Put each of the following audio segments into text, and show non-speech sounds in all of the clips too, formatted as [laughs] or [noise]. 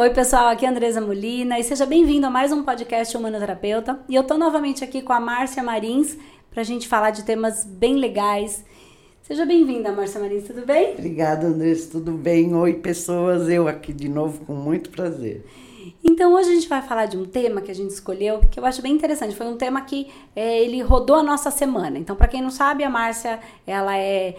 Oi, pessoal, aqui é a Andresa Molina e seja bem-vindo a mais um podcast Humanoterapeuta. E eu tô novamente aqui com a Márcia Marins pra gente falar de temas bem legais. Seja bem-vinda, Márcia Marins, tudo bem? Obrigada, Andressa, tudo bem? Oi, pessoas, eu aqui de novo com muito prazer. Então hoje a gente vai falar de um tema que a gente escolheu, que eu acho bem interessante. Foi um tema que é, ele rodou a nossa semana. Então, para quem não sabe, a Márcia ela é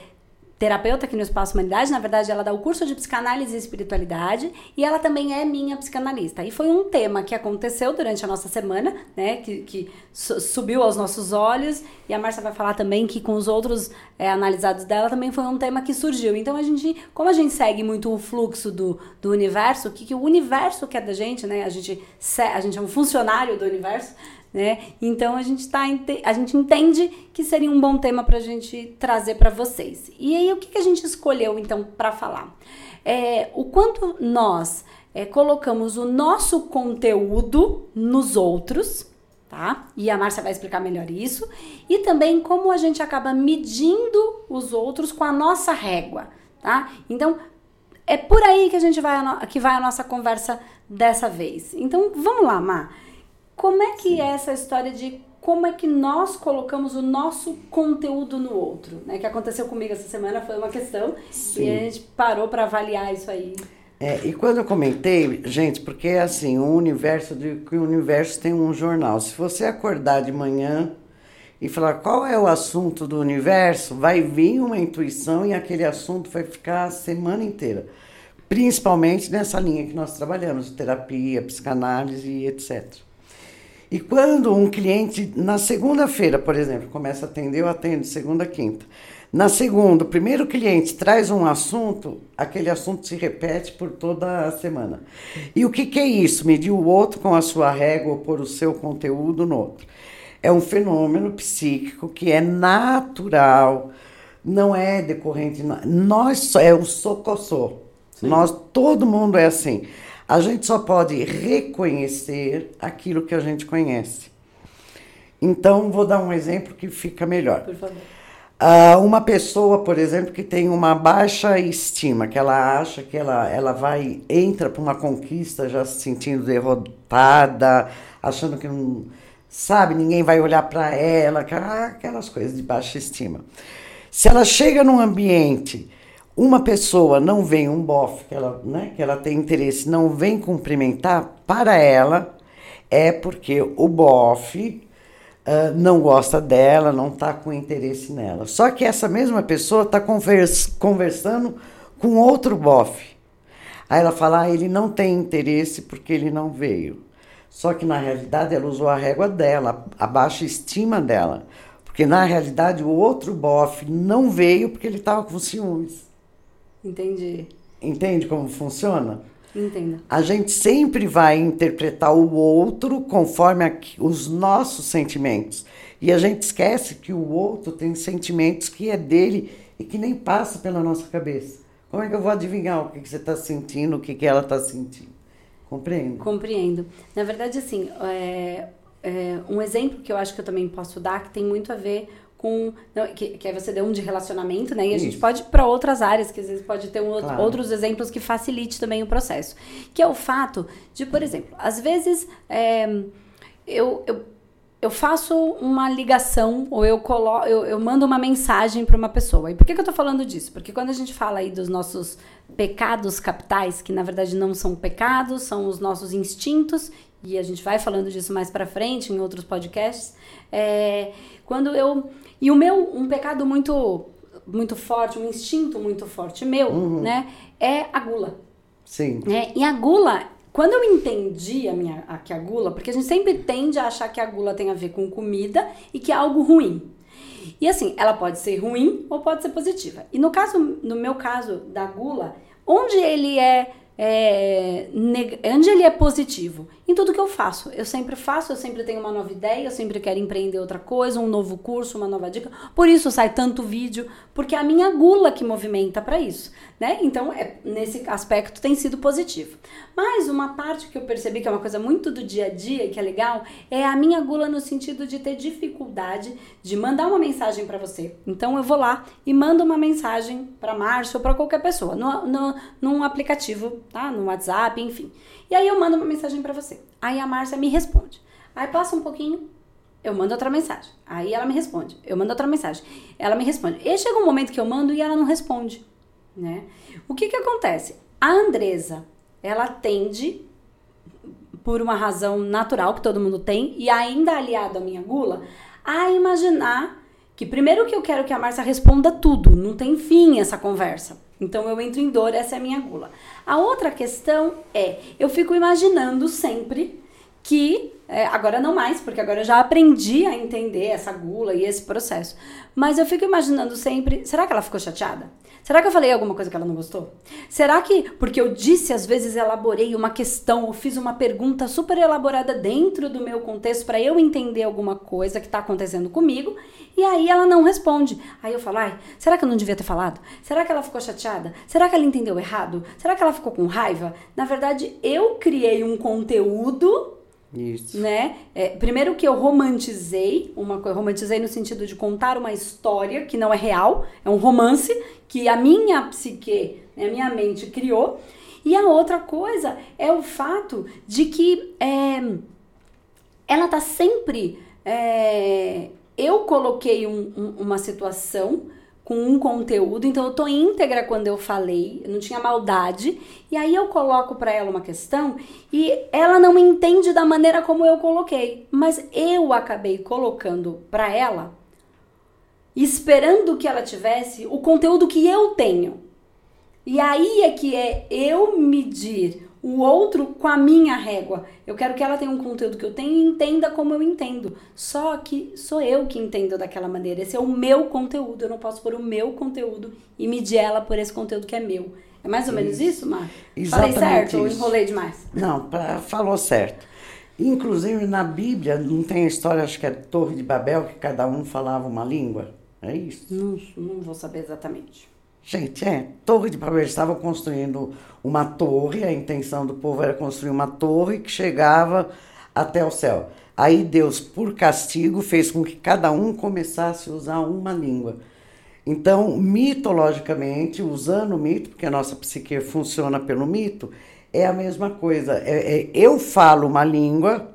terapeuta aqui no Espaço Humanidade. Na verdade, ela dá o curso de psicanálise e espiritualidade e ela também é minha psicanalista. E foi um tema que aconteceu durante a nossa semana, né? Que, que subiu aos nossos olhos. E a Márcia vai falar também que com os outros é, analisados dela também foi um tema que surgiu. Então a gente, como a gente segue muito o fluxo do, do universo, o que, que o universo quer da gente, né? A gente, a gente é um funcionário do universo né? Então a gente tá a gente entende que seria um bom tema para a gente trazer para vocês. E aí o que, que a gente escolheu então para falar? É, o quanto nós é, colocamos o nosso conteúdo nos outros, tá? E a Márcia vai explicar melhor isso. E também como a gente acaba medindo os outros com a nossa régua, tá? Então é por aí que a gente vai que vai a nossa conversa dessa vez. Então vamos lá, Mar. Como é que Sim. é essa história de como é que nós colocamos o nosso conteúdo no outro? Né? Que aconteceu comigo essa semana foi uma questão Sim. e a gente parou para avaliar isso aí. É, e quando eu comentei, gente, porque é assim, o universo, que o universo tem um jornal. Se você acordar de manhã e falar qual é o assunto do universo, vai vir uma intuição e aquele assunto vai ficar a semana inteira. Principalmente nessa linha que nós trabalhamos, terapia, psicanálise e etc. E quando um cliente, na segunda-feira, por exemplo, começa a atender, eu atendo segunda, quinta. Na segunda, o primeiro cliente traz um assunto, aquele assunto se repete por toda a semana. E o que, que é isso? Medir o outro com a sua régua ou pôr o seu conteúdo no outro. É um fenômeno psíquico que é natural, não é decorrente. Nós, é o socossô. Nós, todo mundo é assim. A gente só pode reconhecer aquilo que a gente conhece. Então, vou dar um exemplo que fica melhor. Por favor. Uh, uma pessoa, por exemplo, que tem uma baixa estima, que ela acha que ela, ela vai, entra para uma conquista já se sentindo derrotada, achando que não, sabe, ninguém vai olhar para ela, aquelas coisas de baixa estima. Se ela chega num ambiente uma pessoa não vem, um bofe, que ela, né, que ela tem interesse, não vem cumprimentar, para ela é porque o bofe uh, não gosta dela, não está com interesse nela. Só que essa mesma pessoa está convers conversando com outro bofe. Aí ela fala, ah, ele não tem interesse porque ele não veio. Só que na realidade ela usou a régua dela, a baixa estima dela. Porque na realidade o outro bofe não veio porque ele estava com ciúmes. Entendi. Entende como funciona? Entendo. A gente sempre vai interpretar o outro conforme a, os nossos sentimentos. E a gente esquece que o outro tem sentimentos que é dele e que nem passa pela nossa cabeça. Como é que eu vou adivinhar o que, que você está sentindo, o que, que ela está sentindo? Compreendo? Compreendo. Na verdade, assim, é, é, um exemplo que eu acho que eu também posso dar que tem muito a ver com. Não, que, que aí você deu um de relacionamento, né? E a Isso. gente pode ir para outras áreas, que às vezes pode ter um outro, claro. outros exemplos que facilite também o processo. Que é o fato de, por exemplo, às vezes é, eu, eu eu faço uma ligação ou eu, colo eu, eu mando uma mensagem para uma pessoa. E por que, que eu estou falando disso? Porque quando a gente fala aí dos nossos pecados capitais, que na verdade não são pecados, são os nossos instintos, e a gente vai falando disso mais para frente em outros podcasts, é, quando eu e o meu, um pecado muito muito forte, um instinto muito forte meu, uhum. né, é a gula. Sim. É, e a gula, quando eu entendi a minha a, que a gula, porque a gente sempre tende a achar que a gula tem a ver com comida e que é algo ruim. E assim, ela pode ser ruim ou pode ser positiva. E no caso, no meu caso da gula, onde ele é, é onde ele é positivo? Em tudo que eu faço. Eu sempre faço, eu sempre tenho uma nova ideia, eu sempre quero empreender outra coisa, um novo curso, uma nova dica. Por isso sai tanto vídeo, porque é a minha gula que movimenta para isso, né? Então, é, nesse aspecto tem sido positivo. Mas uma parte que eu percebi que é uma coisa muito do dia a dia, que é legal, é a minha gula no sentido de ter dificuldade de mandar uma mensagem para você. Então, eu vou lá e mando uma mensagem para Márcio ou para qualquer pessoa, no, no, num aplicativo, tá? No WhatsApp, enfim. E aí eu mando uma mensagem para você. Aí a Márcia me responde. Aí passa um pouquinho, eu mando outra mensagem. Aí ela me responde. Eu mando outra mensagem. Ela me responde. E chega um momento que eu mando e ela não responde, né? O que que acontece? A Andresa, ela tende por uma razão natural que todo mundo tem e ainda aliado à minha gula, a imaginar que primeiro que eu quero que a Márcia responda tudo, não tem fim essa conversa. Então eu entro em dor, essa é a minha gula. A outra questão é, eu fico imaginando sempre que é, agora não mais, porque agora eu já aprendi a entender essa gula e esse processo. Mas eu fico imaginando sempre, será que ela ficou chateada? Será que eu falei alguma coisa que ela não gostou? Será que, porque eu disse, às vezes elaborei uma questão, ou fiz uma pergunta super elaborada dentro do meu contexto para eu entender alguma coisa que está acontecendo comigo, e aí ela não responde. Aí eu falo, ai, será que eu não devia ter falado? Será que ela ficou chateada? Será que ela entendeu errado? Será que ela ficou com raiva? Na verdade, eu criei um conteúdo Isso. né? É, primeiro que eu romantizei, uma romantizei no sentido de contar uma história que não é real, é um romance que a minha psique, né, a minha mente criou. E a outra coisa é o fato de que é, ela tá sempre. é, eu coloquei um- um- uma situação com um conteúdo, então eu tô íntegra quando eu falei, não tinha maldade, e aí eu coloco para ela uma questão e ela não entende da maneira como eu coloquei, mas eu acabei colocando para ela esperando que ela tivesse o conteúdo que eu tenho. E aí é que é eu medir o outro com a minha régua. Eu quero que ela tenha um conteúdo que eu tenho e entenda como eu entendo. Só que sou eu que entendo daquela maneira. Esse é o meu conteúdo. Eu não posso pôr o meu conteúdo e medir ela por esse conteúdo que é meu. É mais ou menos isso, Mar? Falei certo ou isso. enrolei demais? Não, pra, falou certo. Inclusive na Bíblia não tem a história, acho que é Torre de Babel, que cada um falava uma língua. É isso? Não, não vou saber exatamente. Gente, é, Torre de Babel eles estavam construindo uma torre, a intenção do povo era construir uma torre que chegava até o céu. Aí Deus, por castigo, fez com que cada um começasse a usar uma língua. Então, mitologicamente, usando o mito, porque a nossa psique funciona pelo mito, é a mesma coisa. É- é, eu falo uma língua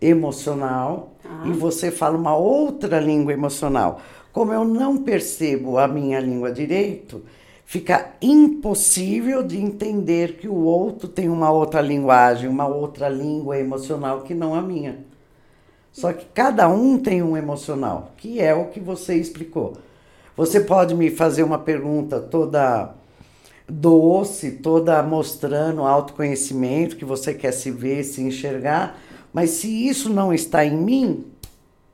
emocional Ah. e você fala uma outra língua emocional. Como eu não percebo a minha língua direito, fica impossível de entender que o outro tem uma outra linguagem, uma outra língua emocional que não a minha. Só que cada um tem um emocional, que é o que você explicou. Você pode me fazer uma pergunta toda doce, toda mostrando autoconhecimento, que você quer se ver, se enxergar, mas se isso não está em mim,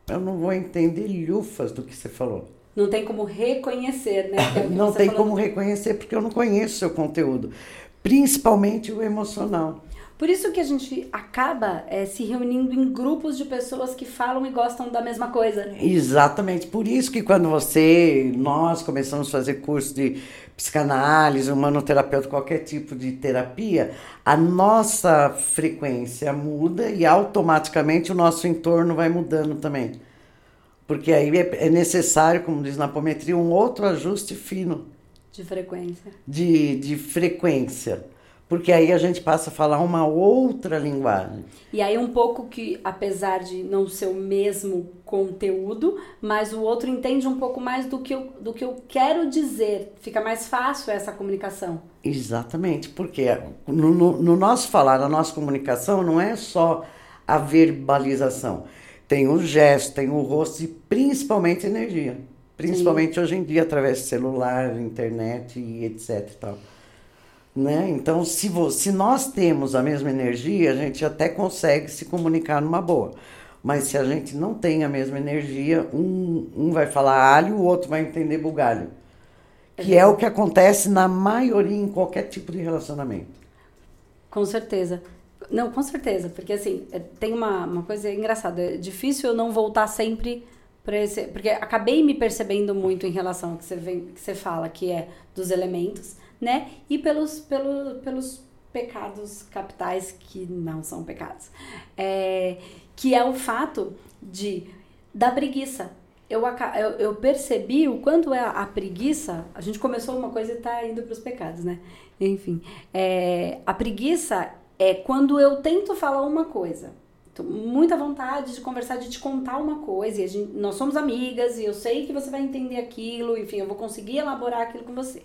eu não vou entender lhufas do que você falou. Não tem como reconhecer, né? [laughs] É Não tem falou. como reconhecer porque eu não conheço o seu conteúdo, principalmente o emocional. Por isso que a gente acaba eh, se reunindo em grupos de pessoas que falam e gostam da mesma coisa. Exatamente. Por isso que quando você, nós começamos a fazer curso de psicanálise, humanoterapeuta, qualquer tipo de terapia, a nossa frequência muda e automaticamente o nosso entorno vai mudando também. Porque aí é é necessário, como diz na apometria, um outro ajuste fino De frequência. de, de frequência. Porque aí a gente passa a falar uma outra linguagem. E aí um pouco que, apesar de não ser o mesmo conteúdo, mas o outro entende um pouco mais do que eu, do que eu quero dizer. Fica mais fácil essa comunicação. Exatamente, porque no, no- no nosso falar, na nossa comunicação, não é só a verbalização. Tem o gesto, tem o rosto e principalmente energia. Principalmente hoje em dia, através de celular, internet e etc. tal. Né? Então, se, se nós temos a mesma energia, a gente até consegue se comunicar numa boa. Mas se a gente não tem a mesma energia, um, um vai falar alho, o outro vai entender bugalho. Que é o que acontece na maioria em qualquer tipo de relacionamento. Com certeza. Não, com certeza, porque assim, é, tem uma, uma coisa engraçada. É difícil eu não voltar sempre esse. Porque acabei me percebendo muito em relação ao que você, vem, que você fala, que é dos elementos, né? E pelos, pelo, pelos pecados capitais que não são pecados. É, que é o fato de da preguiça. Eu, eu, eu percebi o quanto é a preguiça. A gente começou uma coisa e está indo para os pecados, né? Enfim, é, a preguiça é quando eu tento falar uma coisa. Tô muita vontade de conversar, de te contar uma coisa. E gente, nós somos amigas e eu sei que você vai entender aquilo. Enfim, eu vou conseguir elaborar aquilo com você.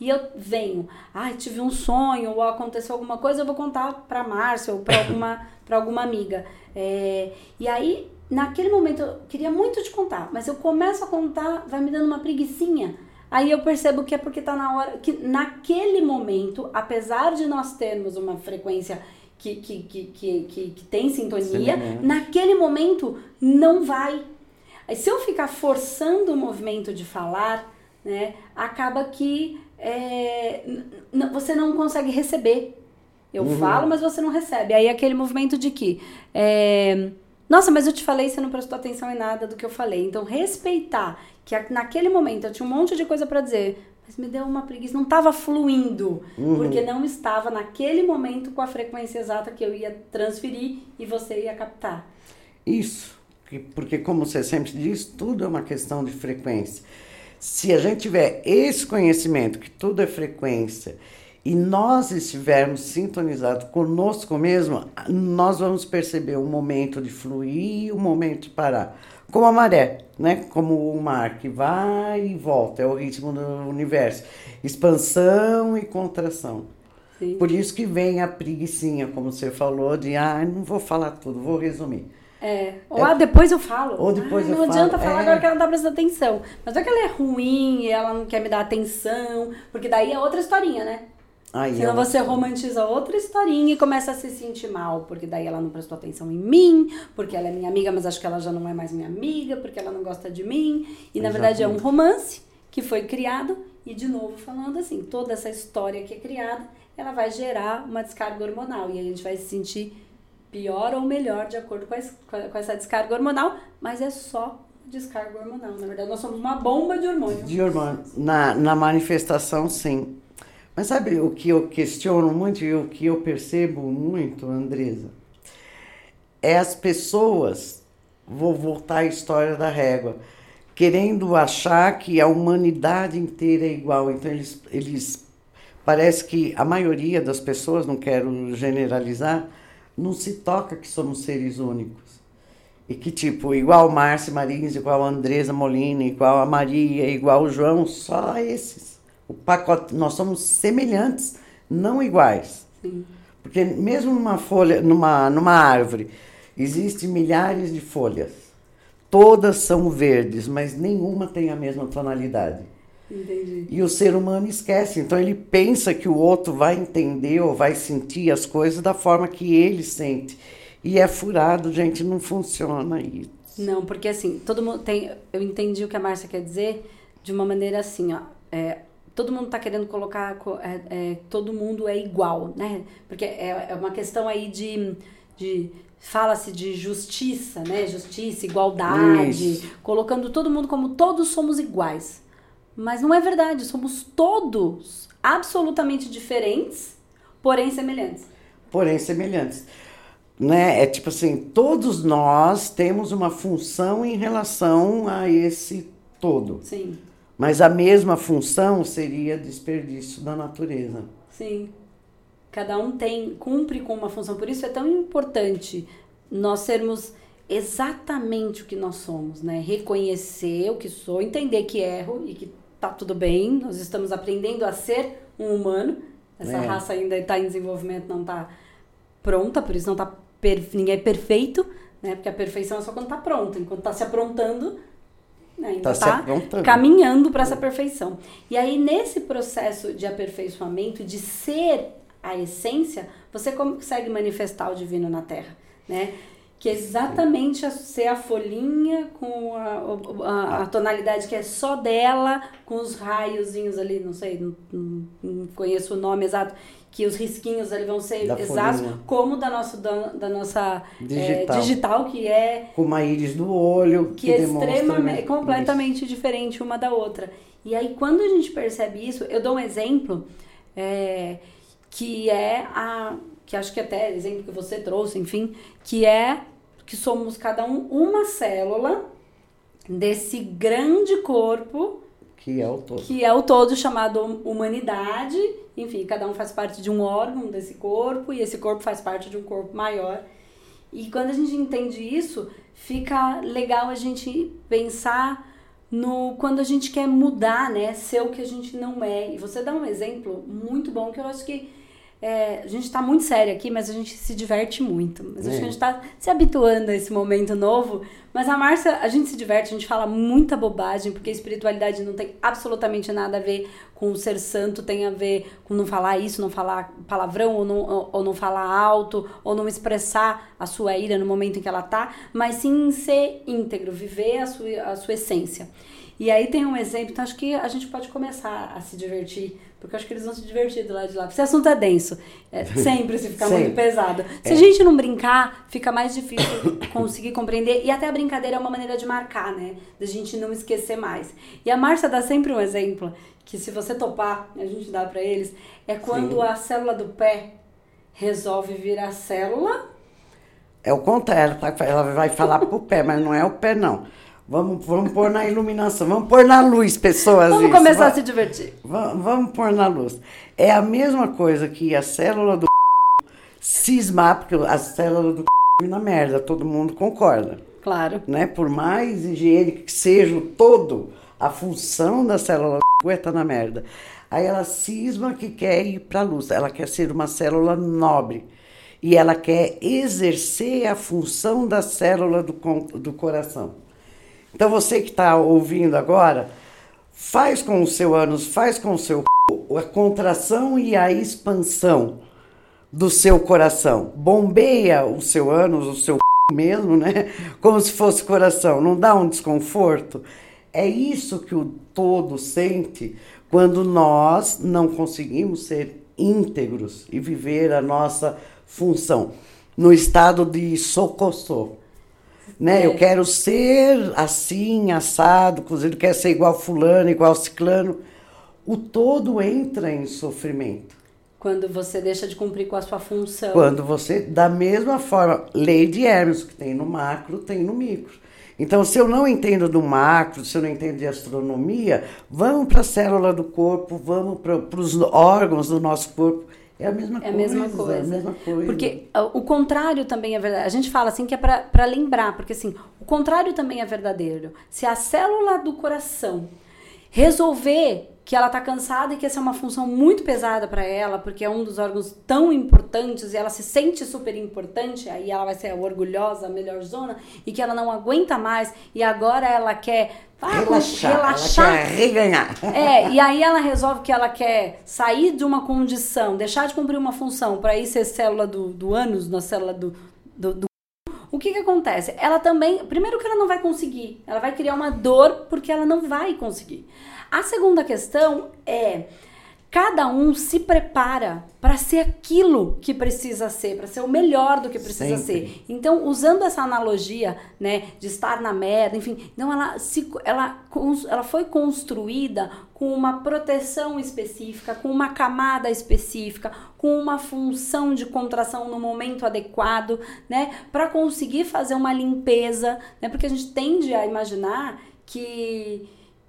E eu venho, ai, ah, tive um sonho ou aconteceu alguma coisa, eu vou contar para Márcia ou para [laughs] alguma, pra alguma amiga. É, e aí, naquele momento, eu queria muito te contar, mas eu começo a contar, vai me dando uma preguiçinha Aí eu percebo que é porque tá na hora que naquele momento, apesar de nós termos uma frequência que, que, que, que, que, tem sintonia, naquele momento não vai. Aí se eu ficar forçando o movimento de falar, né, acaba que é, você não consegue receber. Eu uhum. falo, mas você não recebe. Aí aquele movimento de que. É, nossa, mas eu te falei, você não prestou atenção em nada do que eu falei. Então, respeitar que naquele momento eu tinha um monte de coisa para dizer, mas me deu uma preguiça, não estava fluindo, uhum. porque não estava naquele momento com a frequência exata que eu ia transferir e você ia captar. Isso, porque como você sempre diz, tudo é uma questão de frequência. Se a gente tiver esse conhecimento que tudo é frequência e nós estivermos sintonizados conosco mesmo, nós vamos perceber o momento de fluir e o momento de parar como a maré, né? Como o mar que vai e volta, é o ritmo do universo. Expansão e contração. Sim. Por isso que vem a preguiçinha, como você falou, de ah, não vou falar tudo, vou resumir. É. Ou é, ah, depois eu falo. Ou depois ah, eu não falo. Não adianta falar é. agora que ela não tá prestando atenção. Mas não é que ela é ruim ela não quer me dar atenção, porque daí é outra historinha, né? Aí Senão ela... você romantiza outra historinha e começa a se sentir mal, porque daí ela não prestou atenção em mim, porque ela é minha amiga, mas acho que ela já não é mais minha amiga, porque ela não gosta de mim. E na verdade é um romance que foi criado, e de novo falando assim, toda essa história que é criada, ela vai gerar uma descarga hormonal. E a gente vai se sentir pior ou melhor de acordo com, com essa descarga hormonal, mas é só descarga hormonal. Na verdade, nós somos uma bomba de hormônio. De hormônio. Na, na manifestação, sim. Mas sabe o que eu questiono muito e o que eu percebo muito, Andresa? É as pessoas, vou voltar à história da régua, querendo achar que a humanidade inteira é igual. Então eles, eles parece que a maioria das pessoas, não quero generalizar, não se toca que somos seres únicos. E que, tipo, igual Márcia Marins, igual Andresa Molina, igual a Maria, igual o João, só esses. O pacote, nós somos semelhantes, não iguais. Sim. Porque mesmo numa folha, numa, numa árvore, existem milhares de folhas. Todas são verdes, mas nenhuma tem a mesma tonalidade. Entendi. E o ser humano esquece. Então ele pensa que o outro vai entender ou vai sentir as coisas da forma que ele sente. E é furado, gente, não funciona isso. Não, porque assim, todo mundo tem. Eu entendi o que a Márcia quer dizer de uma maneira assim, ó. É, todo mundo está querendo colocar é, é, todo mundo é igual, né? Porque é, é uma questão aí de, de fala-se de justiça, né? Justiça, igualdade, Isso. colocando todo mundo como todos somos iguais. Mas não é verdade, somos todos absolutamente diferentes, porém semelhantes. Porém semelhantes. Né? É tipo assim, todos nós temos uma função em relação a esse todo. Sim. Mas a mesma função seria desperdício da natureza. Sim. Cada um tem, cumpre com uma função. Por isso é tão importante nós sermos exatamente o que nós somos, né? Reconhecer o que sou, entender que erro e que tá tudo bem. Nós estamos aprendendo a ser um humano. Essa é. raça ainda está em desenvolvimento, não está pronta, por isso não tá per... ninguém é perfeito, né? Porque a perfeição é só quando está pronta. Enquanto está se aprontando, ainda está tá caminhando para essa perfeição. E aí, nesse processo de aperfeiçoamento, de ser a essência, você consegue manifestar o divino na Terra, né? que é exatamente a, ser a folhinha com a, a, a, tonalidade que é só dela, com os raiozinhos ali, não sei, não, não conheço o nome exato, que os risquinhos ali vão ser da exatos, folhinha. como da nossa, da, da nossa digital. É, digital. que é... Com uma íris do olho, que, que é extremamente, completamente diferente uma da outra. E aí, quando a gente percebe isso, eu dou um exemplo, é, que é a que acho que até exemplo que você trouxe, enfim, que é que somos cada um uma célula desse grande corpo que é o todo. Que é o todo chamado humanidade. Enfim, cada um faz parte de um órgão desse corpo e esse corpo faz parte de um corpo maior. E quando a gente entende isso, fica legal a gente pensar no quando a gente quer mudar, né, ser o que a gente não é. E você dá um exemplo muito bom que eu acho que é, a gente está muito sério aqui, mas a gente se diverte muito. Mas é. acho que a gente está se habituando a esse momento novo. Mas a Márcia, a gente se diverte, a gente fala muita bobagem, porque a espiritualidade não tem absolutamente nada a ver com o ser santo, tem a ver com não falar isso, não falar palavrão, ou não, ou, ou não falar alto, ou não expressar a sua ira no momento em que ela tá, mas sim ser íntegro, viver a sua, a sua essência. E aí tem um exemplo, então acho que a gente pode começar a se divertir porque acho que eles vão se divertir do lado de lá. Esse assunto é denso. É, [laughs] sempre se ficar muito pesado. Se é. a gente não brincar, fica mais difícil [coughs] conseguir compreender. E até a brincadeira é uma maneira de marcar, né? Da gente não esquecer mais. E a Márcia dá sempre um exemplo, que se você topar, a gente dá para eles, é quando Sim. a célula do pé resolve virar célula. É o contrário, tá? ela vai falar pro pé, mas não é o pé, não. Vamos, vamos pôr na iluminação, vamos pôr na luz, pessoas. Vamos isso. começar vamos, a se divertir. Vamos, vamos pôr na luz. É a mesma coisa que a célula do cismar, porque a célula do na merda, todo mundo concorda. Claro. Né? Por mais higiênico que seja o todo, a função da célula do é tá na merda. Aí ela cisma que quer ir para a luz, ela quer ser uma célula nobre. E ela quer exercer a função da célula do, do coração. Então você que está ouvindo agora, faz com o seu ânus, faz com o seu a contração e a expansão do seu coração. Bombeia o seu ânus, o seu mesmo, né? Como se fosse coração. Não dá um desconforto? É isso que o todo sente quando nós não conseguimos ser íntegros e viver a nossa função no estado de socossô né? É. Eu quero ser assim, assado, cozido, quero ser igual fulano, igual ciclano. O todo entra em sofrimento. Quando você deixa de cumprir com a sua função. Quando você, da mesma forma, lei de Hermes, que tem no macro, tem no micro. Então, se eu não entendo do macro, se eu não entendo de astronomia, vamos para a célula do corpo, vamos para os órgãos do nosso corpo é a mesma é coisa. Mesma coisa. É a mesma coisa. Porque ah, o contrário também é verdade. A gente fala assim que é para lembrar, porque assim, o contrário também é verdadeiro. Se a célula do coração resolver que ela está cansada e que essa é uma função muito pesada para ela, porque é um dos órgãos tão importantes e ela se sente super importante, aí ela vai ser orgulhosa, a melhor zona, e que ela não aguenta mais e agora ela quer ah, relaxar, relaxar. Ela quer reganhar. É, e aí ela resolve que ela quer sair de uma condição, deixar de cumprir uma função para ir ser célula do, do ânus, na célula do, do, do o que que acontece? Ela também, primeiro que ela não vai conseguir, ela vai criar uma dor porque ela não vai conseguir. A segunda questão é cada um se prepara para ser aquilo que precisa ser, para ser o melhor do que precisa Sempre. ser. Então, usando essa analogia, né, de estar na merda, enfim, não ela se ela ela foi construída com uma proteção específica, com uma camada específica, com uma função de contração no momento adequado, né, para conseguir fazer uma limpeza, né? Porque a gente tende a imaginar que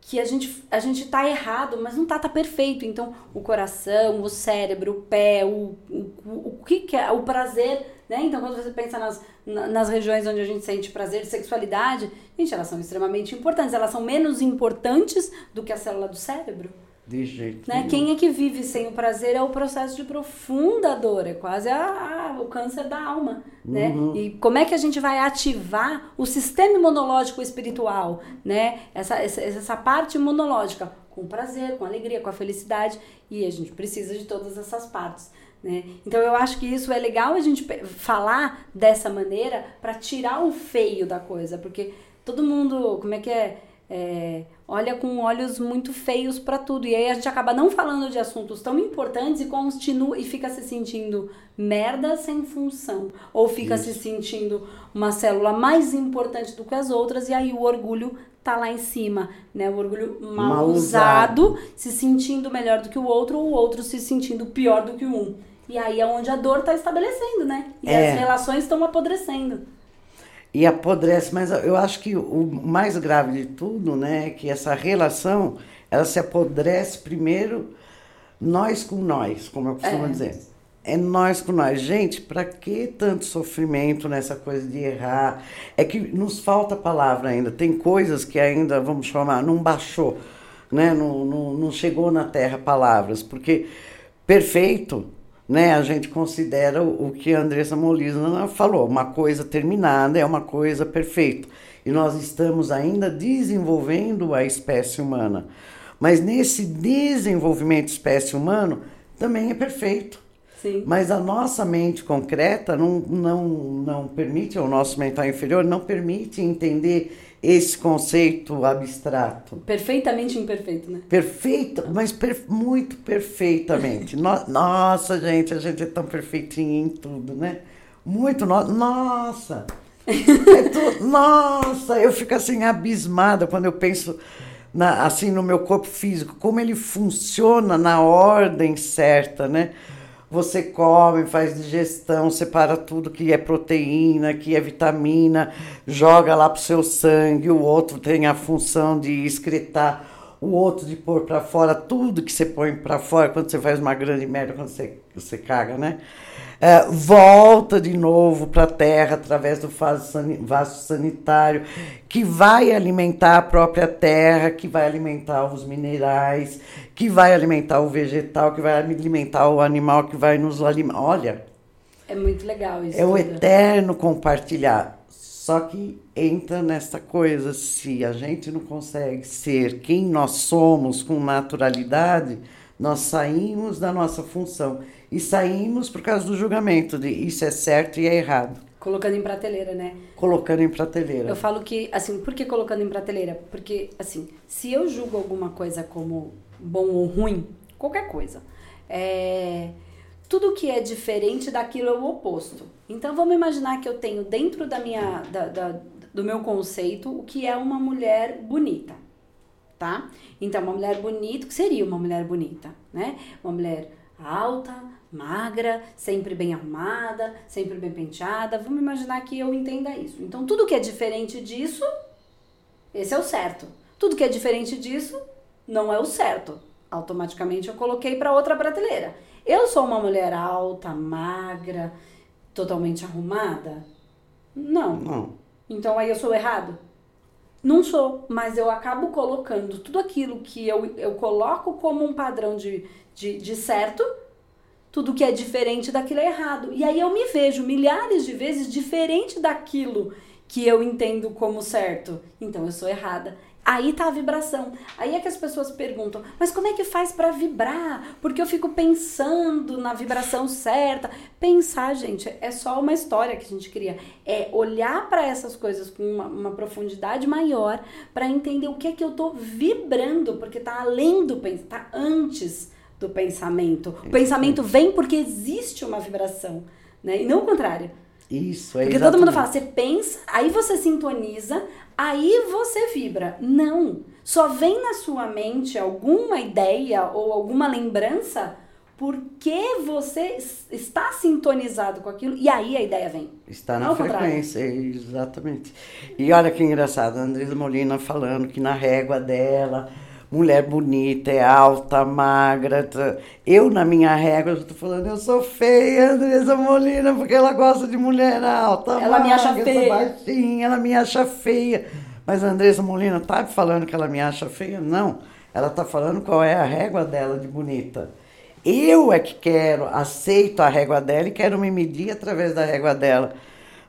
que a gente, a gente tá errado, mas não tá, tá perfeito. Então, o coração, o cérebro, o pé, o, o, o, o que, que é o prazer, né? Então, quando você pensa nas, nas regiões onde a gente sente prazer sexualidade, gente, elas são extremamente importantes. Elas são menos importantes do que a célula do cérebro. De jeito né? Quem é que vive sem o prazer é o processo de profunda dor, é quase a, a o câncer da alma, né? uhum. né? E como é que a gente vai ativar o sistema imunológico espiritual, né? Essa, essa, essa parte imunológica com prazer, com alegria, com a felicidade, e a gente precisa de todas essas partes. Né? Então eu acho que isso é legal a gente falar dessa maneira para tirar o feio da coisa, porque todo mundo, como é que é? É olha com olhos muito feios para tudo. E aí a gente acaba não falando de assuntos tão importantes e continua e fica se sentindo merda sem função. Ou fica Isso. se sentindo uma célula mais importante do que as outras, e aí o orgulho tá lá em cima, né? O orgulho mal, mal usado, usado, se sentindo melhor do que o outro, ou o outro se sentindo pior do que um. E aí é onde a dor tá estabelecendo, né? E é. as relações estão apodrecendo e apodrece. Mas eu acho que o mais grave de tudo, né, é que essa relação, ela se apodrece primeiro nós com nós, como eu costumo é. dizer. É nós com nós. Gente, para que tanto sofrimento nessa coisa de errar? É que nos falta palavra ainda. Tem coisas que ainda, vamos chamar, não baixou, né? não, não, não chegou na terra palavras. Porque perfeito né, a gente considera o, que a Andressa Molina falou, uma coisa terminada é uma coisa perfeita. E nós estamos ainda desenvolvendo a espécie humana. Mas nesse desenvolvimento espécie humano também é perfeito. Sim. Mas a nossa mente concreta não, não, não permite, o nosso mental inferior não permite entender esse conceito abstrato. Perfeitamente imperfeito, né? Perfeito, mas per, muito perfeitamente. no, nossa, gente, a gente é tão perfeitinho em tudo, né? Muito, no, nossa! É tu, nossa, eu fico assim abismada quando eu penso na, assim no meu corpo físico, como ele funciona na ordem certa, né? Você come, faz digestão, separa tudo que é proteína, que é vitamina, joga lá pro seu sangue, o outro tem a função de excretar, o outro de pôr para fora tudo que você põe para fora quando você faz uma grande merda, quando você, você caga, né? é, volta de novo para a terra através do vaso sanitário, que vai alimentar a própria terra, que vai alimentar os minerais, que vai alimentar o vegetal, que vai alimentar o animal, que vai nos alimentar. Olha. É muito legal isso. É tudo. o eterno compartilhar. Só que entra nessa coisa, se a gente não consegue ser quem nós somos com naturalidade, nós saímos da nossa função e saímos por causa do julgamento de isso é certo e é errado. Colocando em prateleira, né? Colocando em prateleira. Eu falo que, assim, por que colocando em prateleira? Porque, assim, se eu julgo alguma coisa como bom ou ruim, qualquer coisa, é... tudo que é diferente daquilo é o oposto. Então, vamos imaginar que eu tenho dentro da minha, da, da, do meu conceito o que é uma mulher bonita, tá? Então, uma mulher bonita, o que seria uma mulher bonita, né? Uma mulher alta, magra, sempre bem arrumada, sempre bem penteada. Vamos imaginar que eu entenda isso. Então, tudo que é diferente disso, esse é o certo. Tudo que é diferente disso, não é o certo. Automaticamente eu coloquei para outra prateleira. Eu sou uma mulher alta, magra, totalmente arrumada? Não. Não. Então aí eu sou errado? Não sou, mas eu acabo colocando tudo aquilo que eu, eu coloco como um padrão de, de, de certo, tudo que é diferente daquilo é errado. E aí eu me vejo milhares de vezes diferente daquilo que eu entendo como certo. Então eu sou errada. Aí tá a vibração. Aí é que as pessoas perguntam: "Mas como é que faz para vibrar?" Porque eu fico pensando na vibração certa. Pensar, gente, é só uma história que a gente cria. É olhar para essas coisas com uma, uma profundidade maior para entender o que é que eu tô vibrando, porque tá além do pensamento, tá antes do pensamento. O pensamento vem porque existe uma vibração, né? E não o contrário. Isso, é Porque exatamente. todo mundo fala, você pensa, aí você sintoniza, aí você vibra. Não. Só vem na sua mente alguma ideia ou alguma lembrança porque você está sintonizado com aquilo e aí a ideia vem. Está na frequência, exatamente. E olha que engraçado, a Andresa Molina falando que na régua dela mulher bonita, é alta, magra. Tá. Eu, na minha régua, eu tô falando, eu sou feia, Andresa Molina, porque ela gosta de mulher alta, ela magra, me acha feia. baixinha, ela me acha feia. Mas a Andresa Molina tá falando que ela me acha feia? Não. Ela tá falando qual é a régua dela de bonita. Eu é que quero, aceito a régua dela e quero me medir através da régua dela.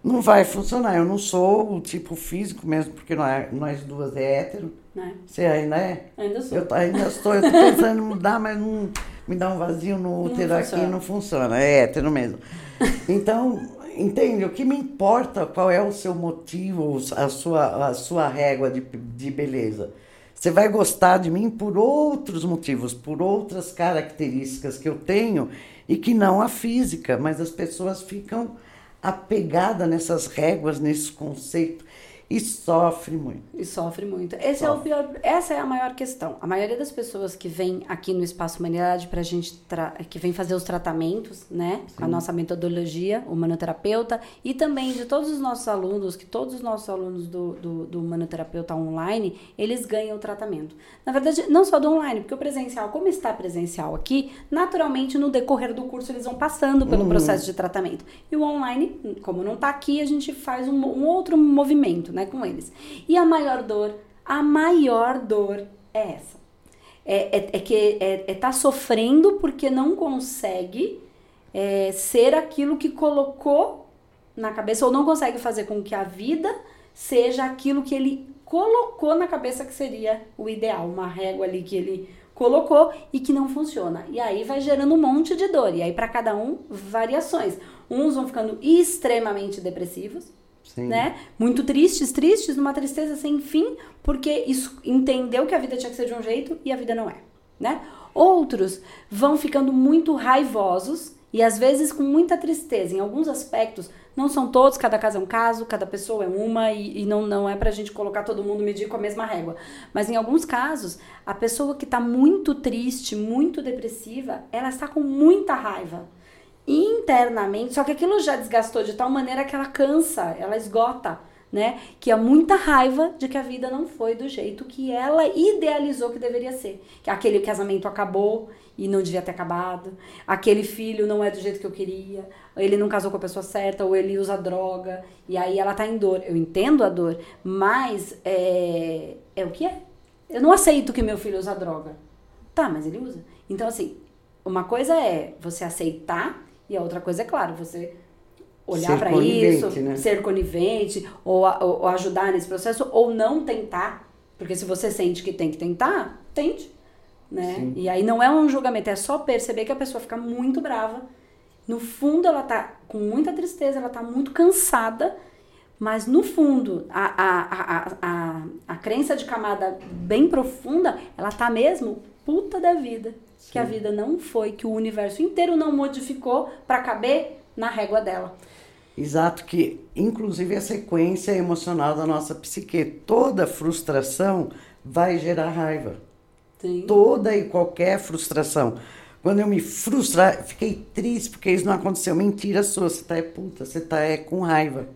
não vai funcionar. Eu não sou o tipo físico mesmo, porque nós, nós duas é hétero. Né? Você ainda é? Ainda sou. Eu ainda estou, eu tô pensando em mudar, mas não me dá um vazio no útero aqui funciona. não funciona. É hétero mesmo. [laughs] Então, entende? O que me importa qual é o seu motivo, a sua, a sua régua de, de beleza. Você vai gostar de mim por outros motivos, por outras características que eu tenho e que não a física, mas as pessoas ficam apegadas nessas réguas, nesse conceito e sofrem muito. E sofre muito. Esse é o Sofre. pior, essa é a maior questão. A maioria das pessoas que vem aqui no Espaço Humanidade pra gente, tra- que vem fazer os tratamentos, né? Com a nossa metodologia, o manoterapeuta, e também de todos os nossos alunos, que todos os nossos alunos do, do, do manoterapeuta online, eles ganham o tratamento. Na verdade, não só do online, porque o presencial, como está presencial aqui, naturalmente no decorrer do curso eles vão passando pelo processo de tratamento. E o online, como não está aqui, a gente faz um, um outro movimento, né, com eles. E a maior dor, a maior dor é essa. É, é, é que é, é tá sofrendo porque não consegue é, ser aquilo que colocou na cabeça, ou não consegue fazer com que a vida seja aquilo que ele colocou na cabeça que seria o ideal, uma régua ali que ele colocou e que não funciona. E aí vai gerando um monte de dor. E aí, para cada um, variações. Uns vão ficando extremamente depressivos, Sim. né? Muito tristes, tristes, numa tristeza sem fim, porque isso entendeu que a vida tinha que ser de um jeito e a vida não é, né? Outros vão ficando muito raivosos e às vezes com muita tristeza. Em alguns aspectos, não são todos, cada caso é um caso, cada pessoa é uma e, e não, não é pra gente colocar todo mundo medir com a mesma régua. Mas em alguns casos, a pessoa que tá muito triste, muito depressiva, ela está com muita raiva internamente, só que aquilo já desgastou de tal maneira que ela cansa, ela esgota, né? Que é muita raiva de que a vida não foi do jeito que ela idealizou que deveria ser. Que aquele casamento acabou e não devia ter acabado, aquele filho não é do jeito que eu queria, ele não casou com a pessoa certa, ou ele usa droga, e aí ela tá em dor. Eu entendo a dor, mas é, é o que é. Eu não aceito que meu filho usa droga. Tá, mas ele usa. Então, assim, uma coisa é você aceitar e a outra coisa é, claro, você olhar para isso, né? ser conivente, ou, a- ou- ou ajudar nesse processo, ou não tentar. Porque se você sente que tem que tentar, tente. Né? Sim. E aí não é um julgamento, é só perceber que a pessoa fica muito brava. No fundo, ela tá com muita tristeza, ela tá muito cansada, mas no fundo, a, a, a, a, a crença de camada bem profunda, ela tá mesmo puta da vida. Que a vida não foi, que o universo inteiro não modificou pra caber na régua dela. Exato, que inclusive a sequência emocional da nossa psique. Toda frustração vai gerar raiva. Sim. Toda e qualquer frustração. Quando eu me frustrar, fiquei triste porque isso não aconteceu. Mentira sua, você tá é puta, você tá é com raiva.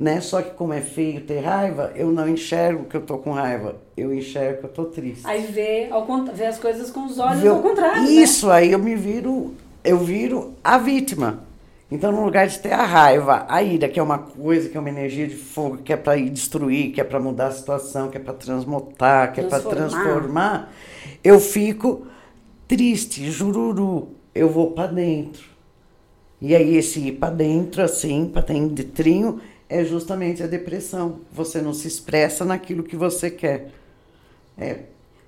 Né? Só que como é feio ter raiva, eu não enxergo que eu tô com raiva. Eu enxergo que eu tô triste. Aí vê, ao, vê as coisas com os olhos Eu- ao contrário. né? Isso, aí eu me viro, eu viro a vítima. Então, no lugar de ter a raiva, a ira, que é uma coisa, que é uma energia de fogo, que é para ir destruir, que é para mudar a situação, que é para transmutar, que é para Transformar. eu fico triste, jururu, eu vou para dentro. E aí esse ir para dentro, assim, para ter detrinho, é justamente a depressão. Você não se expressa naquilo que você quer. É,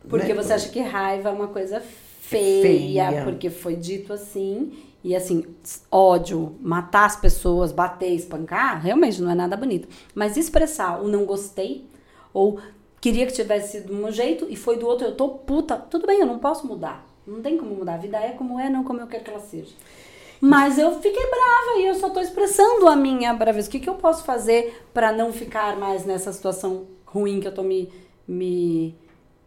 Porque né? você acha que raiva é uma coisa feia, Feia. porque foi dito assim. E assim, ódio, matar as pessoas, bater, espancar, realmente não é nada bonito. Mas expressar o não gostei, ou queria que tivesse sido de um jeito e foi do outro, eu tô puta, tudo bem, eu não posso mudar. Não tem como mudar. A vida é como é, não como eu quero que ela seja. Mas eu fiquei brava e eu só tô expressando a minha braveza. O que, que eu posso fazer pra não ficar mais nessa situação ruim que eu tô me, me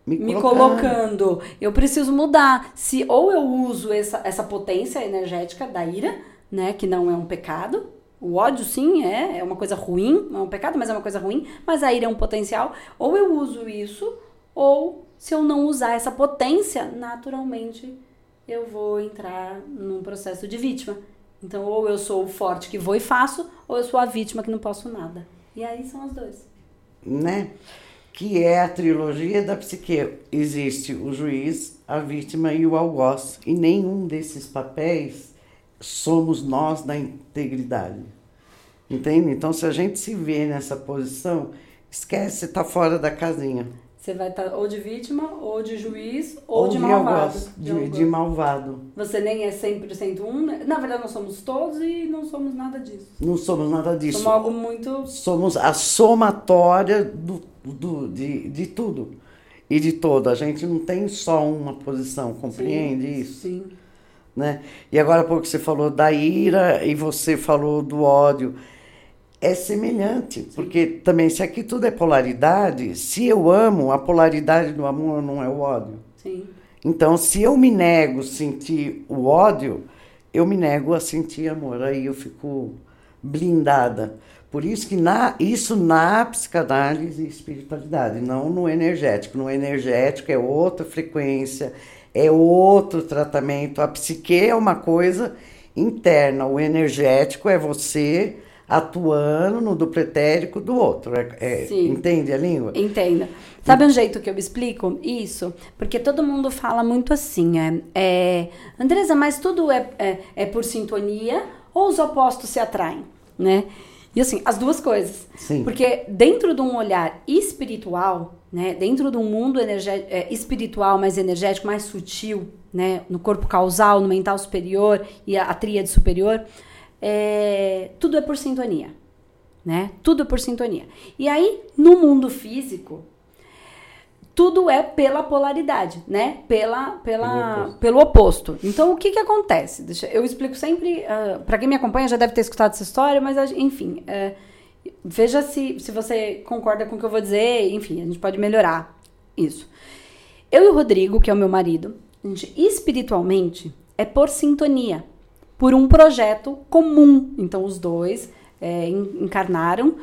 Me me colocando. colocando. Eu preciso mudar. Se ou eu uso essa, essa potência energética da ira, né, que não é um pecado. O ódio sim é, é uma coisa ruim, não é um pecado, mas é uma coisa ruim, mas a ira é um potencial. Ou eu uso isso, ou se eu não usar essa potência, naturalmente eu vou entrar num processo de vítima. Então, ou eu sou o forte que vou e faço, ou eu sou a vítima que não posso nada. E aí são os dois. né? Que é a trilogia da psique. Existe o juiz, a vítima e o algoz. E nenhum desses papéis somos nós da integridade. Entende? Então, se a gente se vê nessa posição, esquece, tá fora da casinha. Você vai estar ou de vítima, ou de juiz, ou, ou de malvado. De, de, malvado. Você nem é 100% um. Né? Na verdade, nós somos todos e não somos nada disso. Não somos nada disso. Somos algo muito. Somos a somatória do, do, de, de tudo e de todo. A gente não tem só uma posição, compreende sim, isso? Sim. Né? E agora há pouco você falou da ira e você falou do ódio é semelhante, porque também se aqui tudo é polaridade, se eu amo, a polaridade do amor não é o ódio. Sim. Então, se eu me nego a sentir o ódio, eu me nego a sentir amor. Aí eu fico blindada. Por isso que na, isso na psicanálise e espiritualidade, não no energético. No energético é outra frequência, é outro tratamento. A psique é uma coisa interna, o energético é você atuando no dupletérico do outro. É, é, entende a língua? Entendo. Sabe um jeito que eu explico isso? Porque todo mundo fala muito assim, é, é Andresa, mas tudo é, é, é, por sintonia ou os opostos se atraem, né? E assim, as duas coisas. Sim. Porque dentro de um olhar espiritual, né, dentro de um mundo é, espiritual mais energético, mais sutil, né, no corpo causal, no mental superior e a, a tríade superior, é, tudo é por sintonia, né? Tudo é por sintonia. E aí, no mundo físico, tudo é pela polaridade, né? Pela, pela, oposto. pelo oposto. Então, o que que acontece? Deixa, eu explico sempre, uh, ah, para quem me acompanha já deve ter escutado essa história, mas enfim, uh, veja se, se você concorda com o que eu vou dizer, enfim, a gente pode melhorar isso. Eu e o Rodrigo, que é o meu marido, a gente, espiritualmente, é por sintonia por um projeto comum. Então, os dois é, encarnaram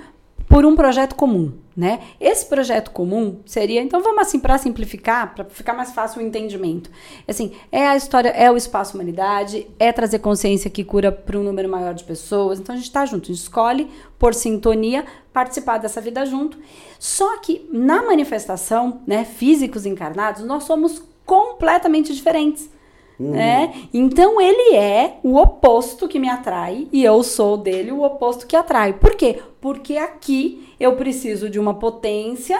por um projeto comum, né? Esse projeto comum seria, então vamos assim para simplificar, para ficar mais fácil o entendimento. Assim, é a história, é o espaço humanidade, é trazer consciência que cura para um número maior de pessoas. Então a gente está junto, a gente escolhe por sintonia participar dessa vida junto. Só que na manifestação, né, físicos encarnados, nós somos completamente diferentes. Uhum. Né? Então ele é o oposto que me atrai e eu sou dele o oposto que atrai. Por quê? Porque aqui eu preciso de uma potência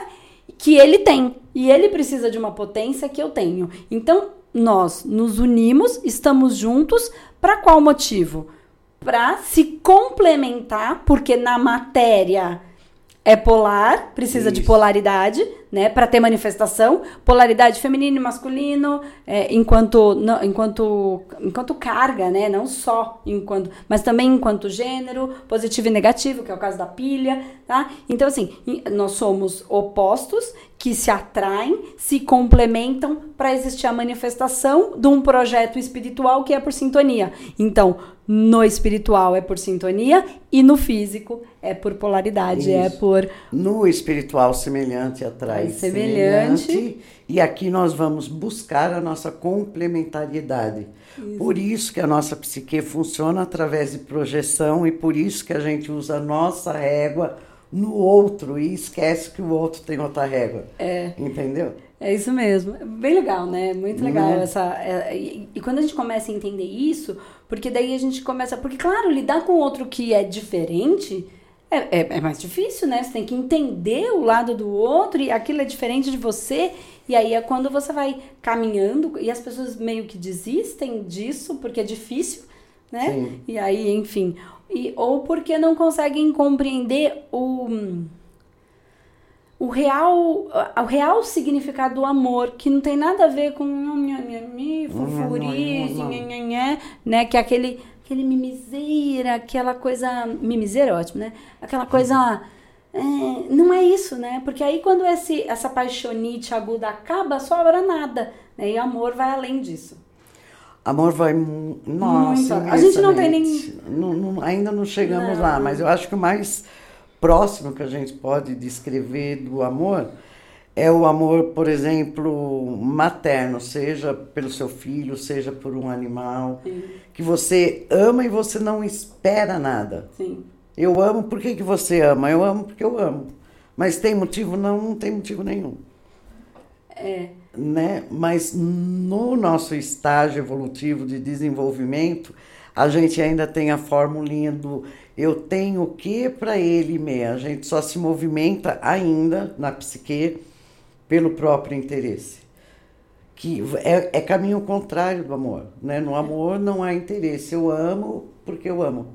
que ele tem e ele precisa de uma potência que eu tenho. Então nós nos unimos, estamos juntos para qual motivo? Para se complementar, porque na matéria é polar, precisa Isso. de polaridade, né, para ter manifestação, polaridade feminino e masculino, é, enquanto, não, enquanto, enquanto carga, né, não só enquanto, mas também enquanto gênero, positivo e negativo, que é o caso da pilha, tá? Então assim, nós somos opostos que se atraem, se complementam para existir a manifestação de um projeto espiritual que é por sintonia. Então, no espiritual é por sintonia e no físico é por polaridade, é Isso. é por no espiritual semelhante atrai é semelhante. semelhante. e aqui nós vamos buscar a nossa complementariedade. Isso. Por isso que a nossa psique funciona através de projeção e por isso que a gente usa a nossa régua no outro e esquece que o outro tem outra régua. É. Entendeu? É isso mesmo. Bem legal, né? Muito legal uhum. essa. É, e, e, quando a gente começa a entender isso, porque daí a gente começa. Porque, claro, lidar com outro que é diferente é, é, é, mais difícil, né? Você tem que entender o lado do outro e aquilo é diferente de você. E aí é quando você vai caminhando e as pessoas meio que desistem disso porque é difícil, né? Sim. E aí, enfim e, ou porque não conseguem compreender o, o, real, o real significado do amor, que não tem nada a ver com fofurice, né? Que é aquele, aquele mimiseira, aquela coisa. Mimiseira é ótimo, né? Aquela coisa. É, não é isso, né? Porque aí quando esse, essa paixonite aguda acaba, sobra nada. Né? E amor vai além disso. Amor vai. Nossa, a gente não tem nem. Não, não, ainda não chegamos não. lá, mas eu acho que o mais próximo que a gente pode descrever do amor é o amor, por exemplo, materno, seja pelo seu filho, seja por um animal, Sim. que você ama e você não espera nada. Sim. Eu amo, por que, que você ama? Eu amo porque eu amo. Mas tem motivo? Não, não tem motivo nenhum. É né? Mas no nosso estágio evolutivo de desenvolvimento, A gente ainda tem a formulinha do eu tenho o que para ele mesmo. A gente só se movimenta ainda na psique pelo próprio interesse. Que é, é caminho contrário do amor. Né? No amor não há interesse. Eu amo porque eu amo.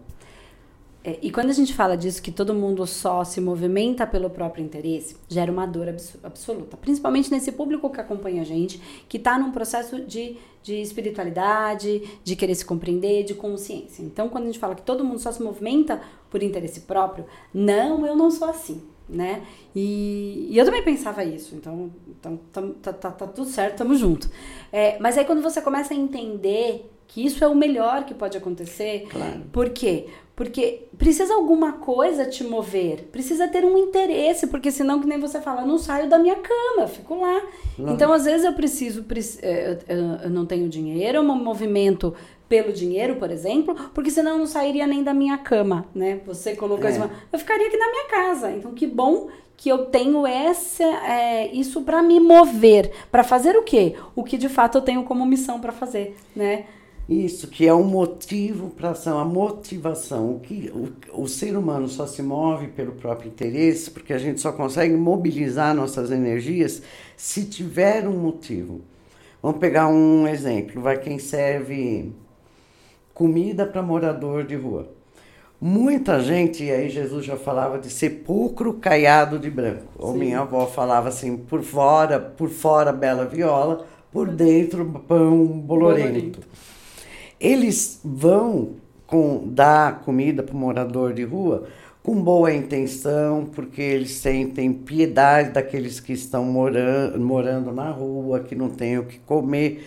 É, e quando a gente fala disso, que todo mundo só se movimenta pelo próprio interesse, gera uma dor abs absoluta. Principalmente nesse público que acompanha a gente, que está num processo de, de espiritualidade, de querer se compreender, de consciência. Então, quando a gente fala que todo mundo só se movimenta por interesse próprio, não, eu não sou assim. Né? E, e eu também pensava isso, então, então tá, tá, tá tudo certo, tamo junto. É, mas aí quando você começa a entender que isso é o melhor que pode acontecer, claro. por quê? Porque precisa alguma coisa te mover, precisa ter um interesse, porque senão, que nem você fala, eu não saio da minha cama, fico lá. Não. Então, às vezes eu preciso, é, eu não tenho dinheiro, é um movimento pelo dinheiro, por exemplo, porque senão eu não sairia nem da minha cama, né? Você colocou é. isso, eu ficaria aqui na minha casa. Então, que bom que eu tenho essa, é, isso para me mover, para fazer o quê? O que de fato eu tenho como missão para fazer, né? Isso, que é um motivo para ação, a motivação. O, que, o, o ser humano só se move pelo próprio interesse, porque a gente só consegue mobilizar nossas energias se tiver um motivo. Vamos pegar um exemplo: vai quem serve comida para morador de rua. Muita gente, e aí Jesus já falava de sepulcro caiado de branco. Ou minha avó falava assim, por fora, por fora bela viola, por dentro pão bolorento. bolorento. Eles vão com, dar comida para o morador de rua com boa intenção, porque eles sentem piedade daqueles que estão morando, morando na rua, que não têm o que comer,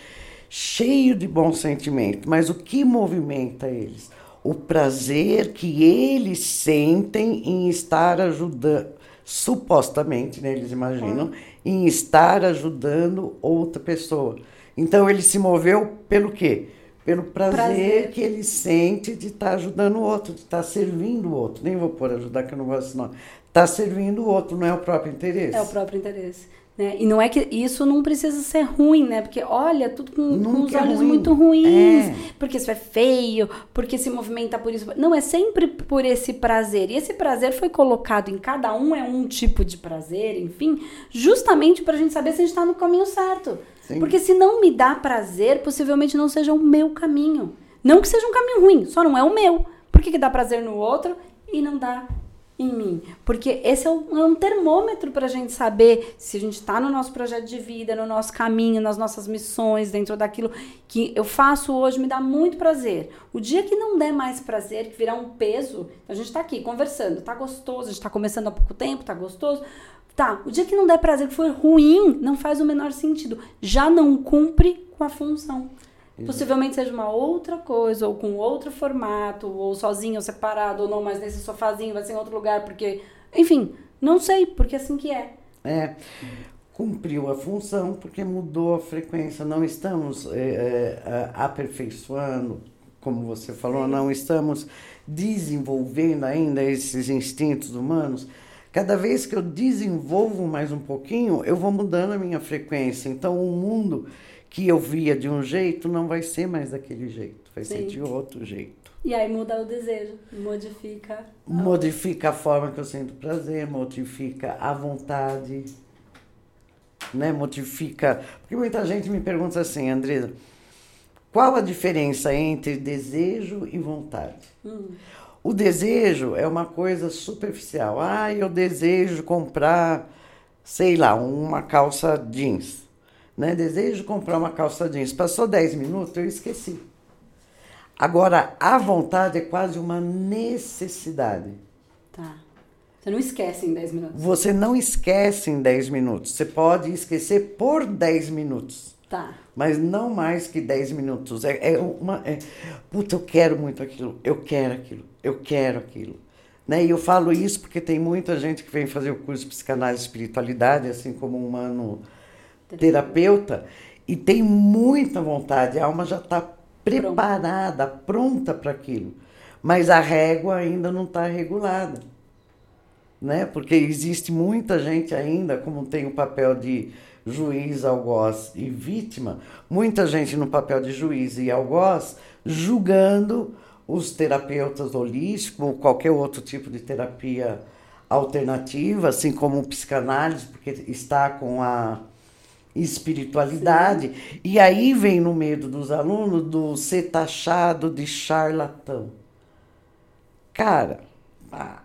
cheio de bom sentimento. Mas o que movimenta eles? O prazer que eles sentem em estar ajudando, supostamente, né, eles imaginam, em estar ajudando outra pessoa. Então ele se moveu pelo quê? Pelo prazer, prazer, que ele sente de estar tá ajudando o outro, de estar tá servindo o outro. Nem vou pôr ajudar, que eu não gosto não. Está servindo o outro, não é o próprio interesse. É o próprio interesse. Né? E não é que isso não precisa ser ruim, né? Porque olha, tudo com, com os é olhos ruim. muito ruins, é. porque isso é feio, porque se movimenta por isso. Não, é sempre por esse prazer. E esse prazer foi colocado em cada um, é um tipo de prazer, enfim, justamente para a gente saber se a gente está no caminho certo. Sim. Porque se não me dá prazer, possivelmente não seja o meu caminho. Não que seja um caminho ruim, só não é o meu. Por que, que dá prazer no outro e não dá em mim? Porque esse é um, é um termômetro para a gente saber se a gente está no nosso projeto de vida, no nosso caminho, nas nossas missões, dentro daquilo que eu faço hoje, me dá muito prazer. O dia que não der mais prazer, que virar um peso, a gente está aqui conversando, tá gostoso, a gente está começando há pouco tempo, tá gostoso. Tá, o dia que não der prazer, que for ruim, não faz o menor sentido. Já não cumpre com a função. Exato. Possivelmente seja uma outra coisa, ou com outro formato, ou sozinho, ou separado, ou não mais nesse sofazinho, vai ser em outro lugar, porque. Enfim, não sei, porque é assim que é. É. Cumpriu a função porque mudou a frequência. Não estamos é, é, aperfeiçoando, como você falou, Sim. não estamos desenvolvendo ainda esses instintos humanos Cada vez que eu desenvolvo mais um pouquinho, eu vou mudando a minha frequência. Então, o mundo que eu via de um jeito não vai ser mais daquele jeito, vai Sim. ser de outro jeito. E aí muda o desejo, modifica. A... Modifica a forma que eu sinto prazer, modifica a vontade, né? Modifica. Porque muita gente me pergunta assim, Andresa, qual a diferença entre desejo e vontade? Hum. O desejo é uma coisa superficial. Ah, eu desejo comprar, sei lá, uma calça jeans. Né? Desejo comprar uma calça jeans. Passou 10 minutos, eu esqueci. Agora, a vontade é quase uma necessidade. Tá. Você não esquece em 10 minutos. Você não esquece em 10 minutos. Você pode esquecer por 10 minutos. Tá. Mas não mais que 10 minutos. É, é uma. É, puta, eu quero muito aquilo. Eu quero aquilo. Eu quero aquilo. Né? E eu falo isso porque tem muita gente que vem fazer o curso de psicanálise e espiritualidade, assim como um humano terapeuta, e tem muita vontade, a alma já está preparada, pronta para aquilo. Mas a régua ainda não está regulada. Né? Porque existe muita gente ainda, como tem o papel de juiz, algoz e vítima, muita gente no papel de juiz e algoz julgando os terapeutas holísticos ou qualquer outro tipo de terapia alternativa, assim como o psicanálise, porque está com a espiritualidade. Sim. E aí vem no medo dos alunos do ser taxado de charlatão. Cara, ah,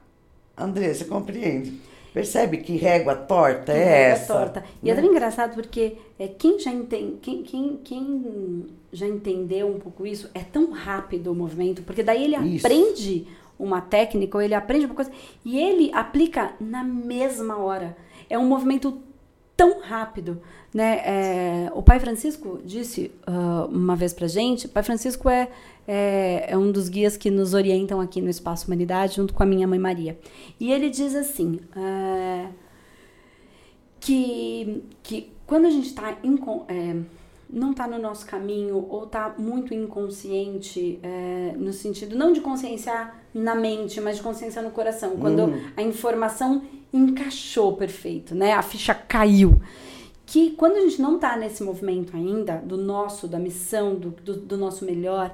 André, você compreende? Percebe que régua torta é régua essa? torta. E é né? é tão engraçado porque é, quem, já entende, quem, quem, quem já entendeu um pouco isso, é tão rápido o movimento, porque daí ele isso. aprende uma técnica, ou ele aprende uma coisa, e ele aplica na mesma hora. É um movimento tão rápido. Né? É, o pai Francisco disse uh, uma vez pra gente, o pai Francisco é, é, é, um dos guias que nos orientam aqui no Espaço Humanidade, junto com a minha mãe Maria. E ele diz assim, uh, que, que quando a gente está não está no nosso caminho ou está muito inconsciente, é, no sentido não de consciência na mente, mas de consciência no coração, quando hum. a informação encaixou perfeito, né? A ficha caiu que quando a gente não está nesse movimento ainda, do nosso, da missão, do, do, do, nosso melhor,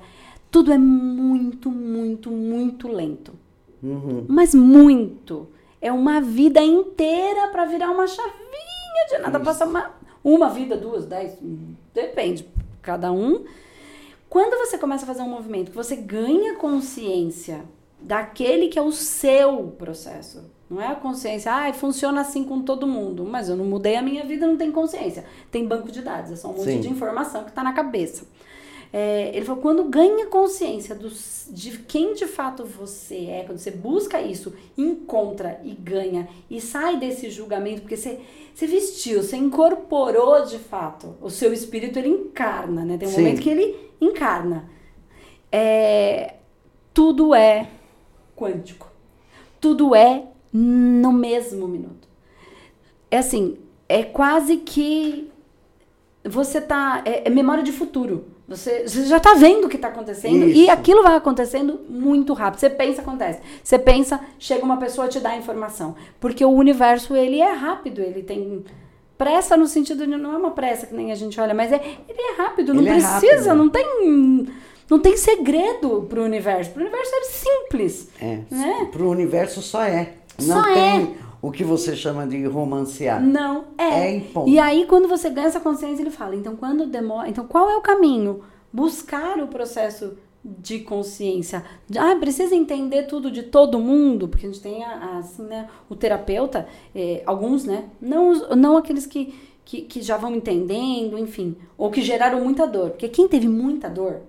tudo é muito, muito, muito lento. Uhum. Mas muito. É uma vida inteira para virar uma chavinha de nada. Passa uma, uma vida, duas, dez, depende, cada um. Quando você começa a fazer um movimento que você ganha consciência daquele que é o seu processo, não é a consciência, ah, funciona assim com todo mundo, mas eu não mudei a minha vida, não tem consciência. Tem banco de dados, é só um monte Sim. de informação que está na cabeça. É, ele falou, quando ganha consciência de quem de fato você é, quando você busca isso, encontra e ganha, e sai desse julgamento, porque você, você vestiu, você incorporou de fato, o seu espírito ele encarna, né? Tem um Sim. momento que ele encarna. É, tudo é quântico. Tudo é no mesmo minuto. É assim, é quase que você tá. É, é memória de futuro. Você, você já tá vendo o que tá acontecendo Isso. e aquilo vai acontecendo muito rápido. Você pensa, acontece. Você pensa, chega uma pessoa te dá a informação. Porque o universo, ele é rápido, ele tem pressa no sentido de não é uma pressa que nem a gente olha, mas é ele é rápido, não ele é precisa, rápido. não tem não tem segredo pro universo. Pro universo é simples. É. Né? Pro universo só é. Não Só tem é. O que você chama de romancear. Não, é. É e ponto. E aí, quando você ganha essa consciência, ele fala, então quando demora. Então, qual é o caminho? Buscar o processo de consciência. Ah, precisa entender tudo de todo mundo, porque a gente tem assim, né, o terapeuta, é, alguns, né? Não, não aqueles que, que, que já vão entendendo, enfim, ou que geraram muita dor. Porque quem teve muita dor,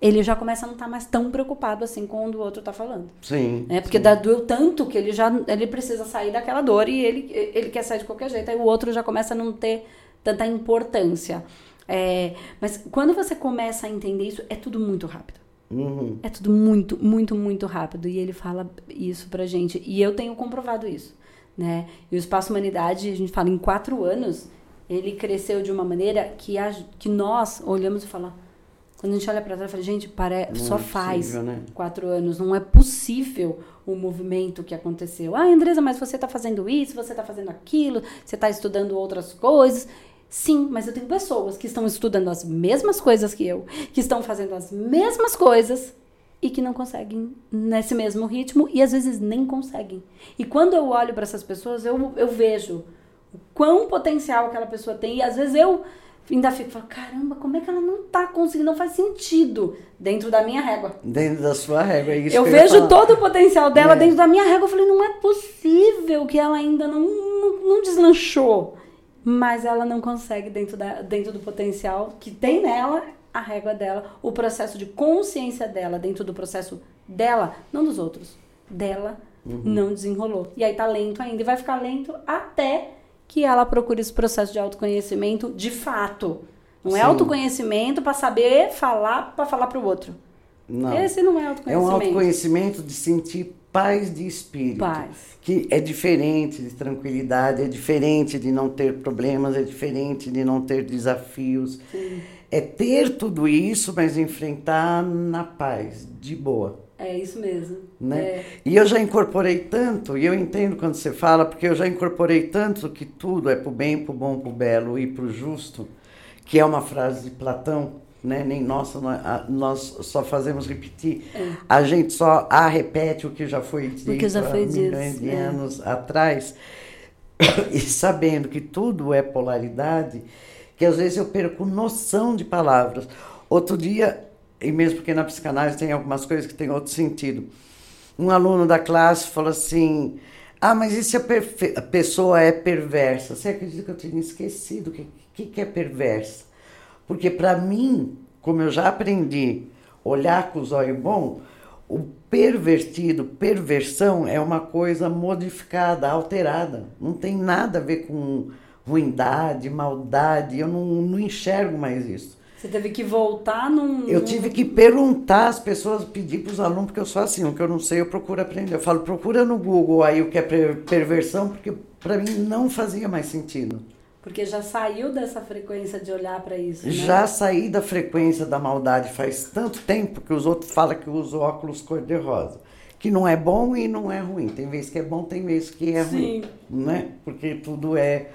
ele já começa a não estar tá mais tão preocupado assim com o outro está falando. Sim. É porque sim. Doeu tanto que ele já ele precisa sair daquela dor e ele, ele quer sair de qualquer jeito. Aí o outro já começa a não ter tanta importância. É, mas quando você começa a entender isso, é tudo muito rápido. Uhum. É tudo muito, muito, muito rápido. E ele fala isso pra gente. E eu tenho comprovado isso. Né? E o Espaço Humanidade, a gente fala, em quatro anos, ele cresceu de uma maneira que, a, que nós olhamos e falamos quando a gente olha para trás, fala, gente, pare... só é faz possível, né? quatro anos, não é possível o movimento que aconteceu. Ah, Andresa, mas você está fazendo isso, você está fazendo aquilo, você está estudando outras coisas. Sim, mas eu tenho pessoas que estão estudando as mesmas coisas que eu, que estão fazendo as mesmas coisas e que não conseguem nesse mesmo ritmo e às vezes nem conseguem. E quando eu olho para essas pessoas, eu, eu vejo o quão potencial aquela pessoa tem e às vezes eu ainda fico falando, caramba, como é que ela não tá conseguindo? Não faz sentido dentro da minha régua. Dentro da sua régua, é isso Eu vejo todo o potencial dela é. dentro da minha régua. Eu falei, não é possível que ela ainda não, não, não deslanchou. Mas ela não consegue, dentro, da, dentro do potencial que tem nela, a régua dela, o processo de consciência dela, dentro do processo dela, não dos outros, dela, uhum. não desenrolou. E aí tá lento ainda, e vai ficar lento até que ela procure esse processo de autoconhecimento de fato. Não é Sim. é autoconhecimento para saber falar para falar para o outro. Não. Esse não é autoconhecimento. É um autoconhecimento de sentir paz de espírito. Paz. Que é diferente de tranquilidade, é diferente de não ter problemas, é diferente de não ter desafios. Sim. É ter tudo isso, mas enfrentar na paz, de boa. É isso mesmo. Né? É. E eu já incorporei tanto, e eu entendo quando você fala, porque eu já incorporei tanto que tudo é pro bem, pro bom, pro belo e pro justo, que é uma frase de Platão, né? Nem nossa, nós, só fazemos repetir. A gente só a repete o que já foi dito já há foi dito, milhões de é. anos atrás. [coughs] E sabendo que tudo é polaridade, que às vezes eu perco noção de palavras. Outro dia, e mesmo porque na psicanálise tem algumas coisas que têm outro sentido, um aluno da classe falou assim: Ah, mas e se a, a pessoa é perversa? Você acredita que eu tinha esquecido o que, que, que é perversa? Porque para mim, como eu já aprendi, olhar com os olhos bom, o pervertido, perversão é uma coisa modificada, alterada. Não tem nada a ver com ruindade, maldade. Eu não, não enxergo mais isso. Você teve que voltar num. Eu tive que perguntar às pessoas, pedir para os alunos, porque eu sou assim, o que eu não sei eu procuro aprender. Eu falo, procura no Google aí o que é per- perversão, porque para mim não fazia mais sentido. Porque já saiu dessa frequência de olhar pra isso. Né? Já saí da frequência da maldade faz tanto tempo que os outros falam que eu uso óculos cor-de-rosa. Que não é bom e não é ruim. Tem vezes que é bom, tem vezes que é ruim. Né? Porque tudo é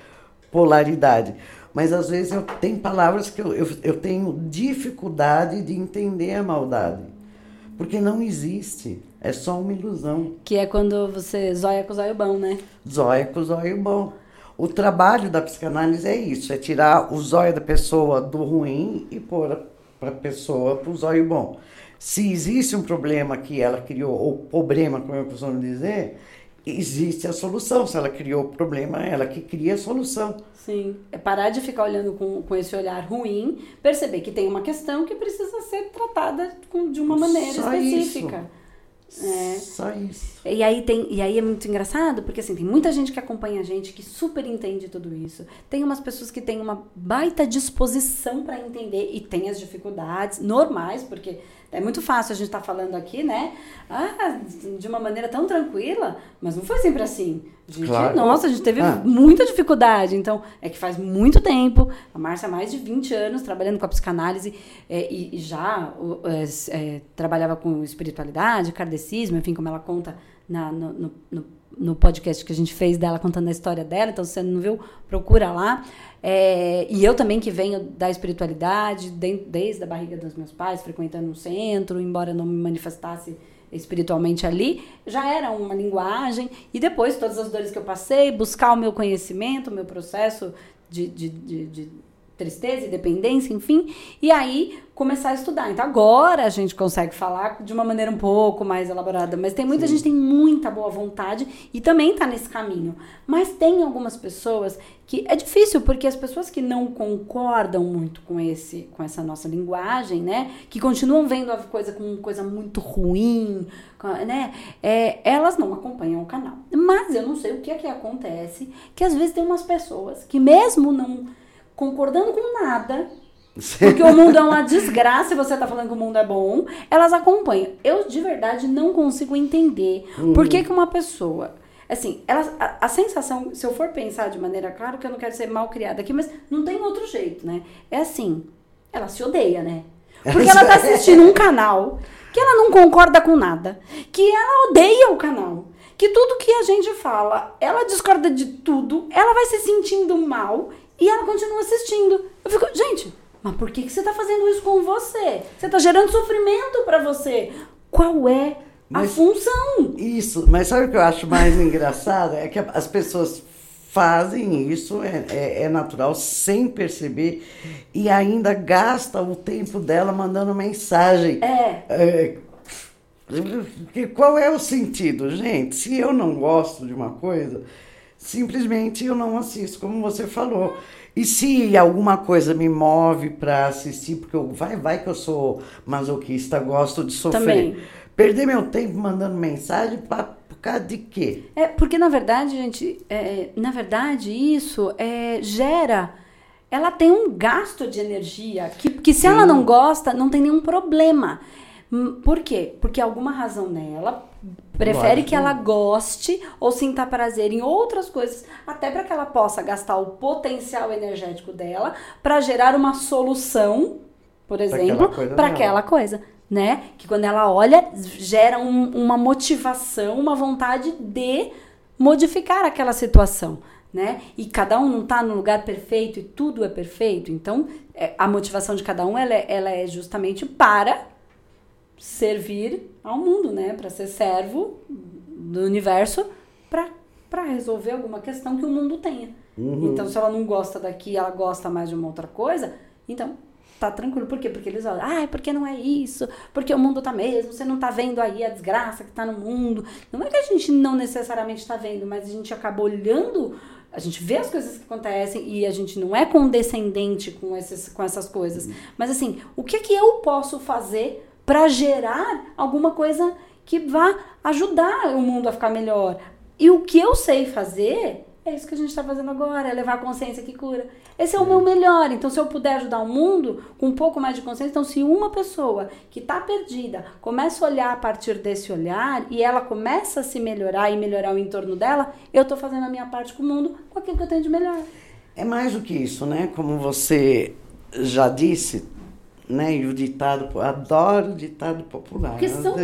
polaridade. Mas às vezes eu tenho palavras que eu, eu, eu tenho dificuldade de entender a maldade. Porque não existe. É só uma ilusão. Que é quando você zóia com o zóio bom, né? Zóia com zóio bom. O trabalho da psicanálise é isso, é tirar o zóio da pessoa do ruim e pôr para a pessoa para o zóio bom. Se existe um problema que ela criou, ou problema, como eu costumo dizer, existe a solução. Se ela criou o problema, ela que cria a solução. Sim. É parar de ficar olhando com, com esse olhar ruim, perceber que tem uma questão que precisa ser tratada com- de uma maneira Só específica. É. Só isso. E aí, tem, e aí é muito engraçado, porque assim, tem muita gente que acompanha a gente, que super entende tudo isso. Tem umas pessoas que têm uma baita disposição para entender e tem as dificuldades normais, porque é muito fácil a gente estar falando aqui, né? Ah, de uma maneira tão tranquila, mas não foi sempre assim. Gente, Claro. Nossa, a gente teve Ah. muita dificuldade. Então, é que faz muito tempo, a Márcia há mais de 20 anos trabalhando com a psicanálise é, e, e já é, é, trabalhava com espiritualidade, kardecismo, enfim, como ela conta na- no, no- no- podcast que a gente fez dela contando a história dela. Então, se você não viu, procura lá. É, e eu também que venho da espiritualidade, de- desde a barriga dos meus pais, frequentando um centro, embora não me manifestasse espiritualmente ali, já era uma linguagem. E depois, todas as dores que eu passei, buscar o meu conhecimento, o meu processo de, de, de, de tristeza e dependência, enfim. E aí, começar a estudar. Então, agora a gente consegue falar de uma maneira um pouco mais elaborada. Mas tem muita gente que tem muita boa vontade e também tá nesse caminho. Mas tem algumas pessoas que é difícil, porque as pessoas que não concordam muito com esse com essa nossa linguagem, né? Que continuam vendo a coisa como coisa muito ruim, né? É, elas não acompanham o canal. Mas eu não sei o que é que acontece, que às vezes tem umas pessoas que mesmo não concordando com nada, porque o mundo é uma desgraça e você tá falando que o mundo é bom, elas acompanham. Eu de verdade não consigo entender por que, que uma pessoa. Assim, ela, a, a sensação, se eu for pensar de maneira, claro que eu não quero ser mal criada aqui, mas não tem outro jeito, né? É assim, ela se odeia, né? Porque ela tá [laughs] assistindo um canal que ela não concorda com nada, que ela odeia o canal, que tudo que a gente fala, ela discorda de tudo, ela vai se sentindo mal e ela continua assistindo. Eu fico, gente, mas por que, que você tá fazendo isso com você? Você tá gerando sofrimento pra você. Qual é a Mas- função? Isso, mas sabe o que eu acho mais [laughs] engraçado? É que as pessoas fazem isso, é, é, é natural, sem perceber, e ainda gasta o tempo dela mandando mensagem. É. É, qual é o sentido, gente? Se eu não gosto de uma coisa, simplesmente eu não assisto, como você falou. E se alguma coisa me move para assistir, porque eu, vai, vai que eu sou masoquista, gosto de sofrer. Também. Perder meu tempo mandando mensagem pra, por causa de quê? É, porque na verdade, gente, é, na verdade, isso é, gera. Ela tem um gasto de energia que, que se ela não gosta, não tem nenhum problema. Hum, Por quê? Porque alguma razão nela prefere que ela goste ou sinta prazer em outras coisas, até para que ela possa gastar o potencial energético dela para gerar uma solução, por exemplo, para aquela coisa. né? Que quando ela olha, gera um, uma motivação, uma vontade de modificar aquela situação, né? E cada um não está no lugar perfeito e tudo é perfeito. Então, é, a motivação de cada um ela é, ela é justamente para servir ao mundo, né? Para ser servo do universo para resolver alguma questão que o mundo tenha. Uhum. Então, se ela não gosta daqui, ela gosta mais de uma outra coisa, então tá tranquilo. Por quê? Porque eles olham, ai, porque não é isso? Porque o mundo tá mesmo, você não tá vendo aí a desgraça que tá no mundo. Não é que a gente não necessariamente tá vendo, mas a gente acaba olhando, a gente vê as coisas que acontecem e a gente não é condescendente com, esses, com essas coisas. Uhum. Mas assim, o que que eu posso fazer para gerar alguma coisa que vá ajudar o mundo a ficar melhor? E o que eu sei fazer é isso que a gente está fazendo agora, é levar a consciência que cura. Esse é o meu melhor. Então, se eu puder ajudar o mundo com um pouco mais de consciência, então, se uma pessoa que está perdida começa a olhar a partir desse olhar e ela começa a se melhorar e melhorar o entorno dela, eu estou fazendo a minha parte com o mundo com aquilo que eu tenho de melhor. É mais do que isso, né? Como você já disse, né? E o ditado, adoro o ditado popular. Porque são,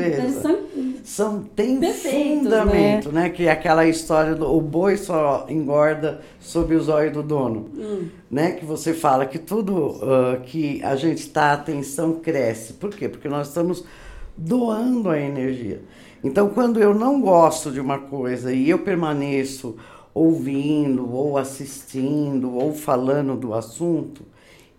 são, são tem fundamento, né? né? Que é aquela história do o boi só engorda sob os olhos do dono, hum. né? Que você fala que tudo uh, que a gente está atenção cresce. Por quê? Porque nós estamos doando a energia. Então, quando eu não gosto de uma coisa e eu permaneço ouvindo ou assistindo ou falando do assunto,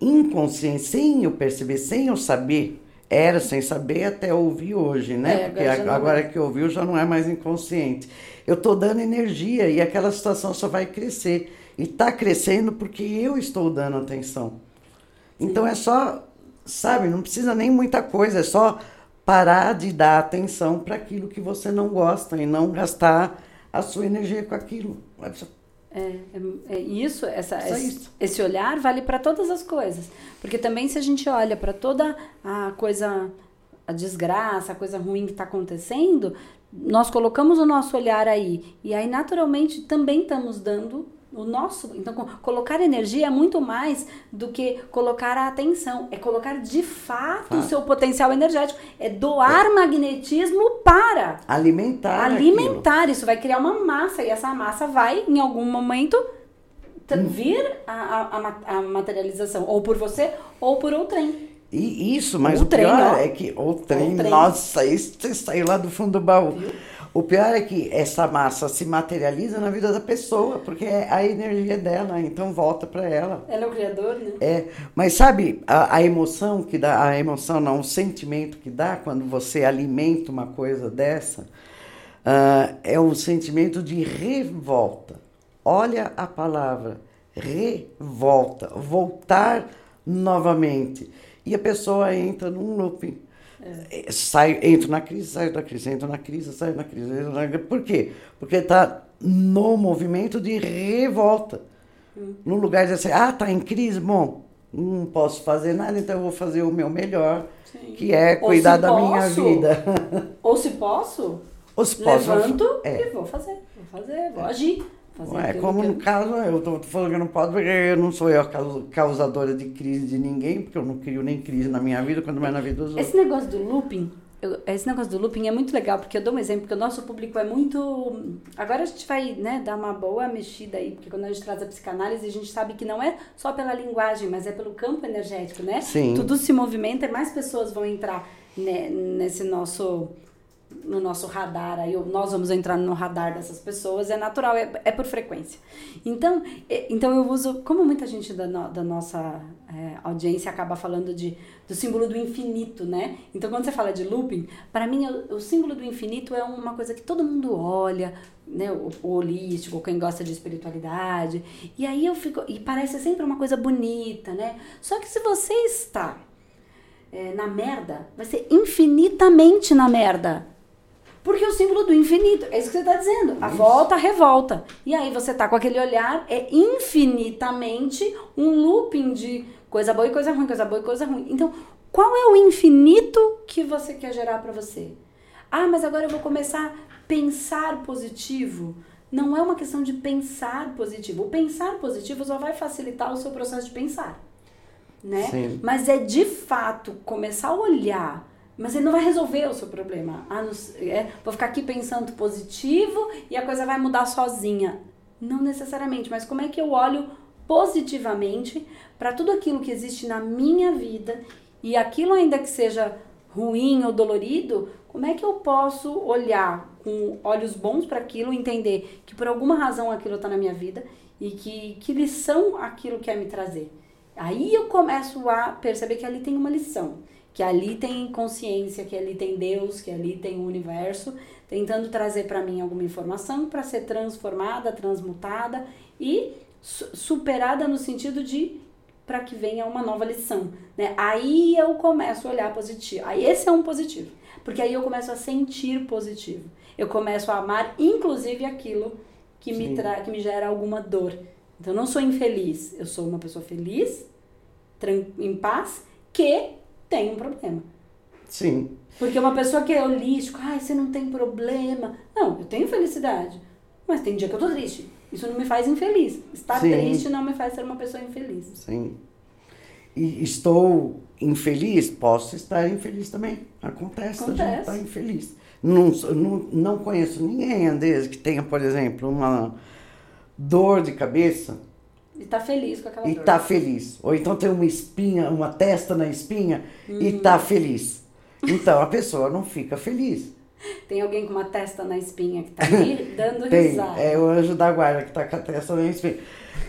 inconsciente, sem eu perceber, sem eu saber, era sem saber até ouvir hoje, né? É, Porque agora, agora é. que ouviu já não é mais inconsciente. Eu estou dando energia e aquela situação só vai crescer. E está crescendo porque eu estou dando atenção. Sim. Então é só, sabe, não precisa nem muita coisa, é só parar de dar atenção para aquilo que você não gosta e não gastar a sua energia com aquilo. É, é, é isso, essa, esse, esse olhar vale para todas as coisas. Porque também se a gente olha para toda a coisa, a desgraça, a coisa ruim que está acontecendo, nós colocamos o nosso olhar aí. E aí, naturalmente, também estamos dando o nosso. Então, colocar energia é muito mais do que colocar a atenção. É colocar de fato o seu potencial energético. É doar é. magnetismo para alimentar. Alimentar. Aquilo. Isso vai criar uma massa. E essa massa vai, em algum momento, hum. vir a, a, a materialização. Ou por você, ou por outrem. E isso, mas o, o trem, pior ó. é que o trem, o trem, nossa, isso saiu lá do fundo do baú. Viu? O pior é que essa massa se materializa na vida da pessoa, porque é a energia dela, então volta para ela. Ela é o criador, né? É, mas sabe a, a, emoção que dá, a emoção não, o sentimento que dá quando você alimenta uma coisa dessa, uh, é um sentimento de revolta. Olha a palavra, revolta, voltar novamente. E a pessoa entra num looping é. Sai, entro na crise, saio da crise, entro na crise, saio da crise. Na... Por quê? Porque está no movimento de revolta. Hum. No lugar de assim, ah, tá em crise, bom, não posso fazer nada, então eu vou fazer o meu melhor, Sim. que é cuidar da posso, minha vida. Ou se posso, ou se posso levanto é. e vou fazer, vou fazer, vou agir. É como no caso, eu tô, falando que eu não posso, porque eu não sou eu a causadora de crise de ninguém, porque eu não crio nem crise na minha vida, quando mais na vida dos outros. Esse negócio do looping, eu, esse negócio do looping é muito legal, porque eu dou um exemplo, porque o nosso público é muito. Agora a gente vai né, dar uma boa mexida aí, porque quando a gente traz a psicanálise, a gente sabe que não é só pela linguagem, mas é pelo campo energético, né? Sim. Tudo se movimenta e mais pessoas vão entrar né, nesse nosso no nosso radar, aí nós vamos entrar no radar dessas pessoas, é natural, é, é por frequência. Então, é, então eu uso, como muita gente da, no, da nossa é, audiência acaba falando de, do símbolo do infinito, né? Então, quando você fala de looping, para mim o, o, símbolo do infinito é uma coisa que todo mundo olha, né? O, o holístico, quem gosta de espiritualidade, e aí eu fico, e parece sempre uma coisa bonita, né? Só que se você está é, na merda, vai ser infinitamente na merda porque o símbolo do infinito, é isso que você está dizendo. A volta, a revolta. E aí você tá com aquele olhar, é infinitamente um looping de coisa boa e coisa ruim, coisa boa e coisa ruim. Então, qual é o infinito que você quer gerar para você? Ah, mas agora eu vou começar a pensar positivo. Não é uma questão de pensar positivo. O pensar positivo só vai facilitar o seu processo de pensar, né? Sim. Mas é de fato começar a olhar Mas ele não vai resolver o seu problema. Ah, não, é, vou ficar aqui pensando positivo e a coisa vai mudar sozinha. Não necessariamente, mas como é que eu olho positivamente para tudo aquilo que existe na minha vida e aquilo ainda que seja ruim ou dolorido, como é que eu posso olhar com olhos bons para aquilo, entender que por alguma razão aquilo está na minha vida e que, que lição aquilo quer me trazer? Aí eu começo a perceber que ali tem uma lição, que ali tem consciência, que ali tem Deus, que ali tem o universo, tentando trazer para mim alguma informação para ser transformada, transmutada e superada no sentido de para que venha uma nova lição, né? Aí eu começo a olhar positivo. Aí esse é um positivo, porque aí eu começo a sentir positivo. Eu começo a amar inclusive aquilo que me tra que me gera alguma dor. Então eu não sou infeliz, eu sou uma pessoa feliz, em paz, que tem um problema. Sim. Porque uma pessoa que é holístico, ai, você não tem problema. Não, eu tenho felicidade. Mas tem dia que eu tô triste. Isso não me faz infeliz. Estar Sim. triste não me faz ser uma pessoa infeliz. Sim. E estou infeliz? Posso estar infeliz também. Acontece, Acontece. a gente estar tá infeliz. Não, não, não conheço ninguém, Andrés, que tenha, por exemplo, uma dor de cabeça. E tá feliz com aquela e dor. E tá feliz. Ou então tem uma espinha, uma testa na espinha uhum. e tá feliz. Então a pessoa não fica feliz. Tem alguém com uma testa na espinha que tá ali [laughs] dando Tem, risada. É o anjo da guarda que tá com a testa na espinha.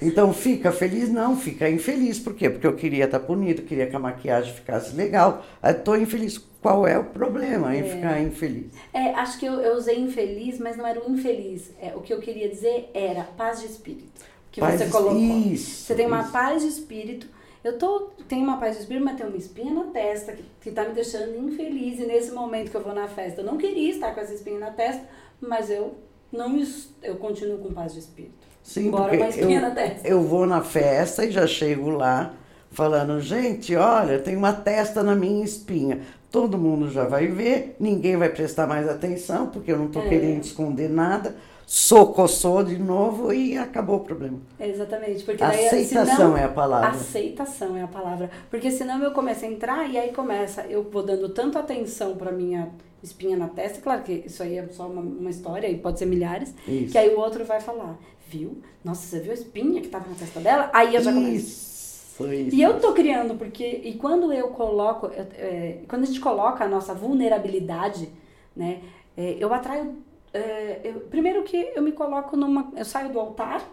Então fica feliz? Não, fica infeliz. Por quê? Porque eu queria estar tá bonito, queria que a maquiagem ficasse legal. Estou infeliz. Qual é o problema em é. ficar infeliz? É, acho que eu, eu, usei infeliz, mas não era o infeliz. É, o que eu queria dizer era paz de espírito. Que paz você colocou. Isso, você tem uma isso. paz de espírito eu tô, tenho uma paz de espírito, mas tem uma espinha na testa que, que tá me deixando infeliz. E nesse momento que eu vou na festa, eu não queria estar com essa espinha na testa, mas eu não eu continuo com paz de espírito. Sim, Embora uma espinha eu, na testa. Eu vou na festa e já chego lá falando, gente, olha, tem uma testa na minha espinha. Todo mundo já vai ver, ninguém vai prestar mais atenção, porque eu não estou é. querendo esconder nada socoçou de novo e acabou o problema. Exatamente. Porque daí, aceitação senão, é a palavra. Aceitação é a palavra. Porque senão eu começo a entrar e aí começa, eu vou dando tanto atenção para minha espinha na testa, claro que isso aí é só uma, uma história e pode ser milhares, isso. que aí o outro vai falar, viu? Nossa, você viu a espinha que tava na testa dela? Aí eu já começo. Isso, isso. E eu tô criando, porque, e quando eu coloco, é, quando a gente coloca a nossa vulnerabilidade, né, é, eu atraio é, eu, primeiro que eu me coloco numa. Eu saio do altar,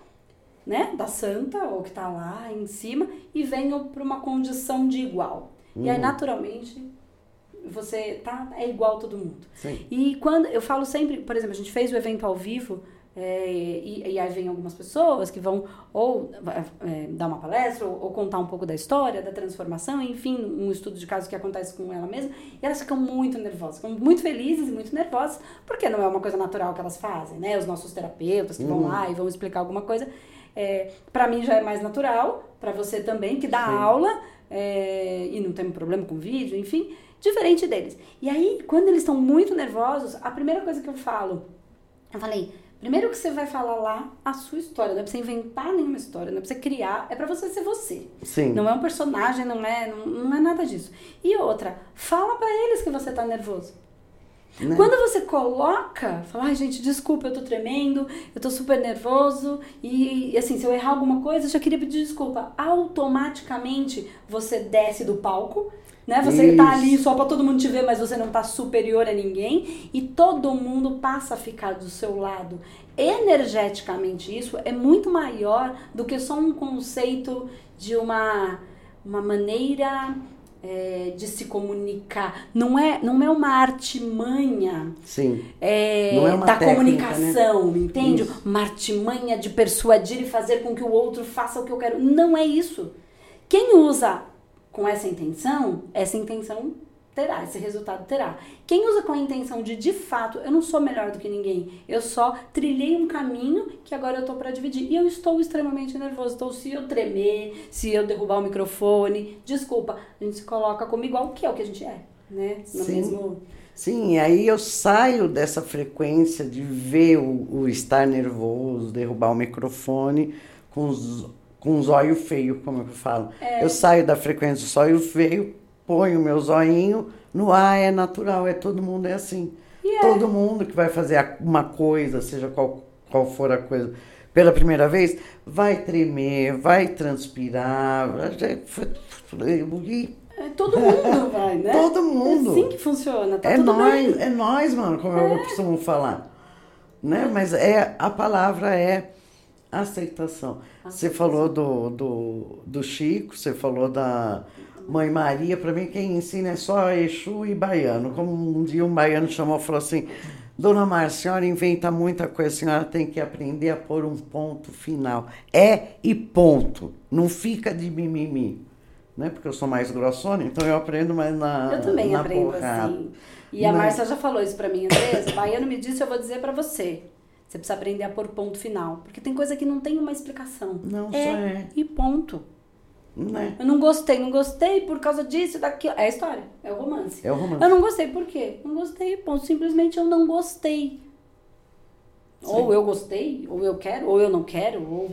né? Da santa, ou que tá lá em cima, e venho para uma condição de igual. Uhum. E aí, uhum. naturalmente, você tá, é igual todo mundo. Sim. E quando eu falo sempre, por exemplo, a gente fez o evento ao vivo é, e, e, aí vem algumas pessoas que vão ou é, dar uma palestra ou, ou, contar um pouco da história, da transformação, enfim, um estudo de caso que acontece com ela mesma. E elas ficam muito nervosas, ficam muito felizes e muito nervosas, porque não é uma coisa natural que elas fazem, né? Os nossos terapeutas que uhum. vão lá e vão explicar alguma coisa. É, para mim já é mais natural, para você também, que dá Sim. aula é, e não tem problema com vídeo, enfim, diferente deles. E aí, quando eles estão muito nervosos, a primeira coisa que eu falo, eu falei Primeiro que você vai falar lá a sua história, não é pra você inventar nenhuma história, não é pra você criar, é pra você ser você. Sim. Não é um personagem, não é, não, não é nada disso. E outra, fala para eles que você tá nervoso. Né? Quando você coloca, fala, ai gente, desculpa, eu tô tremendo, eu tô super nervoso, e assim, se eu errar alguma coisa, eu já queria pedir desculpa. Automaticamente você desce do palco né? Você Isso. tá ali só para todo mundo te ver, mas você não tá superior a ninguém e todo mundo passa a ficar do seu lado. Energeticamente isso é muito maior do que só um conceito de uma uma maneira é, de se comunicar. Não é, não é uma artimanha Sim. É, é uma da técnica, comunicação, né? entende? Isso. Uma artimanha de persuadir e fazer com que o outro faça o que eu quero. Não é isso. Quem usa com essa intenção, essa intenção terá, esse resultado terá. Quem usa com a intenção de, de fato, eu não sou melhor do que ninguém, eu só trilhei um caminho que agora eu tô para dividir. E eu estou extremamente nervoso. Então, se eu tremer, se eu derrubar o microfone, desculpa, a gente se coloca como igual, que é o que a gente é, né? No Sim. mesmo. Sim, aí eu saio dessa frequência de ver o, o estar nervoso, derrubar o microfone com os com um zóio feio, como eu falo. É. Eu saio da frequência do zóio feio ponho o meu zoinho no ar, é natural, é todo mundo é assim. É. Todo mundo que vai fazer uma coisa, seja qual, qual for a coisa, pela primeira vez, vai tremer, vai transpirar, e É, Todo mundo [laughs] vai, né? Todo mundo. É assim que funciona, tá é nós, bem. é nós, mano, como eu costumo falar. Né? Mas é, a palavra é aceitação. Você falou do, do, do Chico, você falou da Mãe Maria. Para mim, quem ensina é só Exu e Baiano. Como um dia um baiano chamou e falou assim: Dona Márcia, a senhora inventa muita coisa, a senhora tem que aprender a pôr um ponto final. É e ponto. Não fica de mimimi. Né? Porque eu sou mais grossona, então eu aprendo mais na Eu também na aprendo porrada. assim. E a Mas- Márcia já falou isso pra mim, Andresa. Baiano me disse, eu vou dizer pra você. Você precisa aprender a pôr ponto final. Porque tem coisa que não tem uma explicação. Não, só é, é. e ponto. Né? Eu não gostei, não gostei por causa disso, daquilo. É a história, é o romance. É o romance. Eu não gostei, por quê? Não gostei, ponto. Simplesmente eu não gostei. Ou eu gostei, ou eu quero, ou eu não quero, ou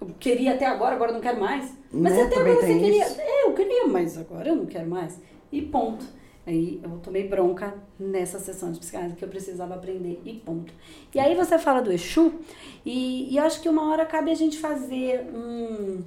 eu queria até agora, agora eu não quero mais. Mas Né? até Também agora você queria. isso. É, eu queria, mas agora eu não quero mais. E ponto. Aí eu tomei bronca nessa sessão de psicanálise que eu precisava aprender e ponto. E aí você fala do Exu, e, e acho que uma hora cabe a gente fazer um,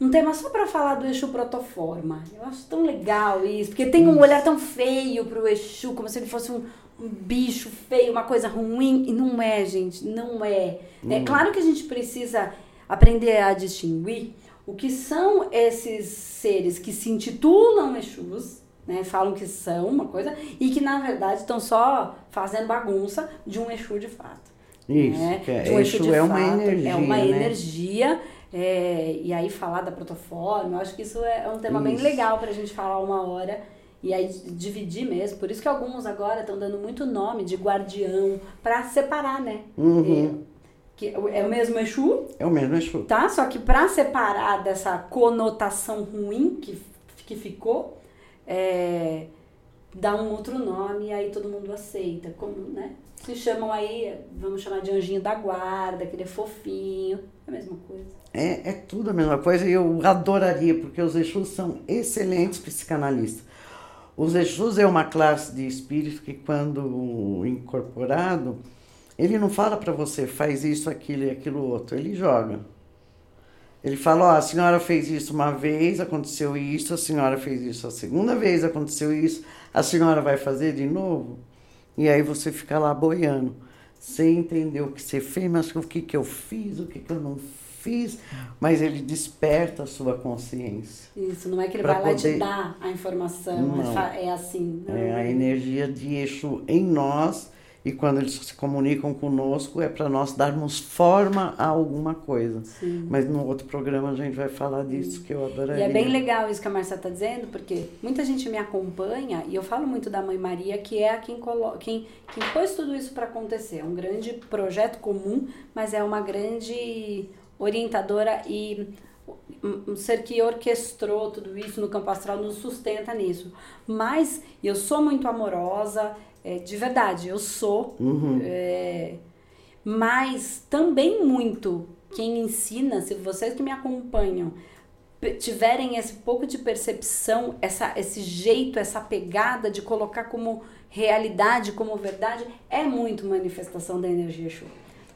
um tema só pra falar do Exu protoforma. Eu acho tão legal isso, porque tem um olhar tão feio pro Exu, como se ele fosse um, um bicho feio, uma coisa ruim. E não é, gente, não é. É claro que a gente precisa aprender a distinguir o que são esses seres que se intitulam Exus, né? Falam que são uma coisa, e que na verdade estão só fazendo bagunça de um Exu de fato. Isso, né? que é- De um Exu Exu de é uma fato, energia, É uma né? energia. é, e aí falar da protoforma, eu acho que isso é um tema bem Isso. legal pra gente falar uma hora. E aí dividir mesmo. Por isso que alguns agora estão dando muito nome de guardião pra separar, né? Uhum. É, que é o mesmo Exu, É o mesmo Exu. tá? Só que pra separar dessa conotação ruim que, que ficou, é, dá um outro nome e aí todo mundo aceita. Como, né? Se chamam aí, vamos chamar de anjinho da guarda, aquele é fofinho. É a mesma coisa. É, é tudo a mesma coisa e eu adoraria, porque os Exus são excelentes psicanalistas. Os Exus é uma classe de espírito que, quando incorporado, ele não fala para você, faz isso, aquilo e aquilo outro, ele joga. Ele fala, ó, a senhora fez isso uma vez, aconteceu isso, a senhora fez isso a segunda vez, aconteceu isso, a senhora vai fazer de novo? E aí você fica lá boiando, sem entender o que você fez, mas o que, que eu fiz, o que, que eu não fiz, mas ele desperta a sua consciência. Isso, não é que ele vai lá e te poder- dar a informação, Não. é fa- é assim. não. É a energia de Exu em nós e quando eles se comunicam conosco é para nós darmos forma a alguma coisa. Sim. Mas no outro programa a gente vai falar disso que eu E adoraria. é bem legal isso que a Marcia está dizendo, porque muita gente me acompanha e eu falo muito da Mãe Maria, que é a quem, colo... quem, quem pôs tudo isso para acontecer. É um grande projeto comum, mas é uma grande orientadora e um ser que orquestrou tudo isso no campo astral, nos sustenta nisso. Mas eu sou muito amorosa, é, de verdade, eu sou. Uhum. É, mas também muito quem ensina, se vocês que me acompanham tiverem esse pouco de percepção, essa, esse jeito, essa pegada de colocar como realidade, como verdade, é muito manifestação da energia Exu.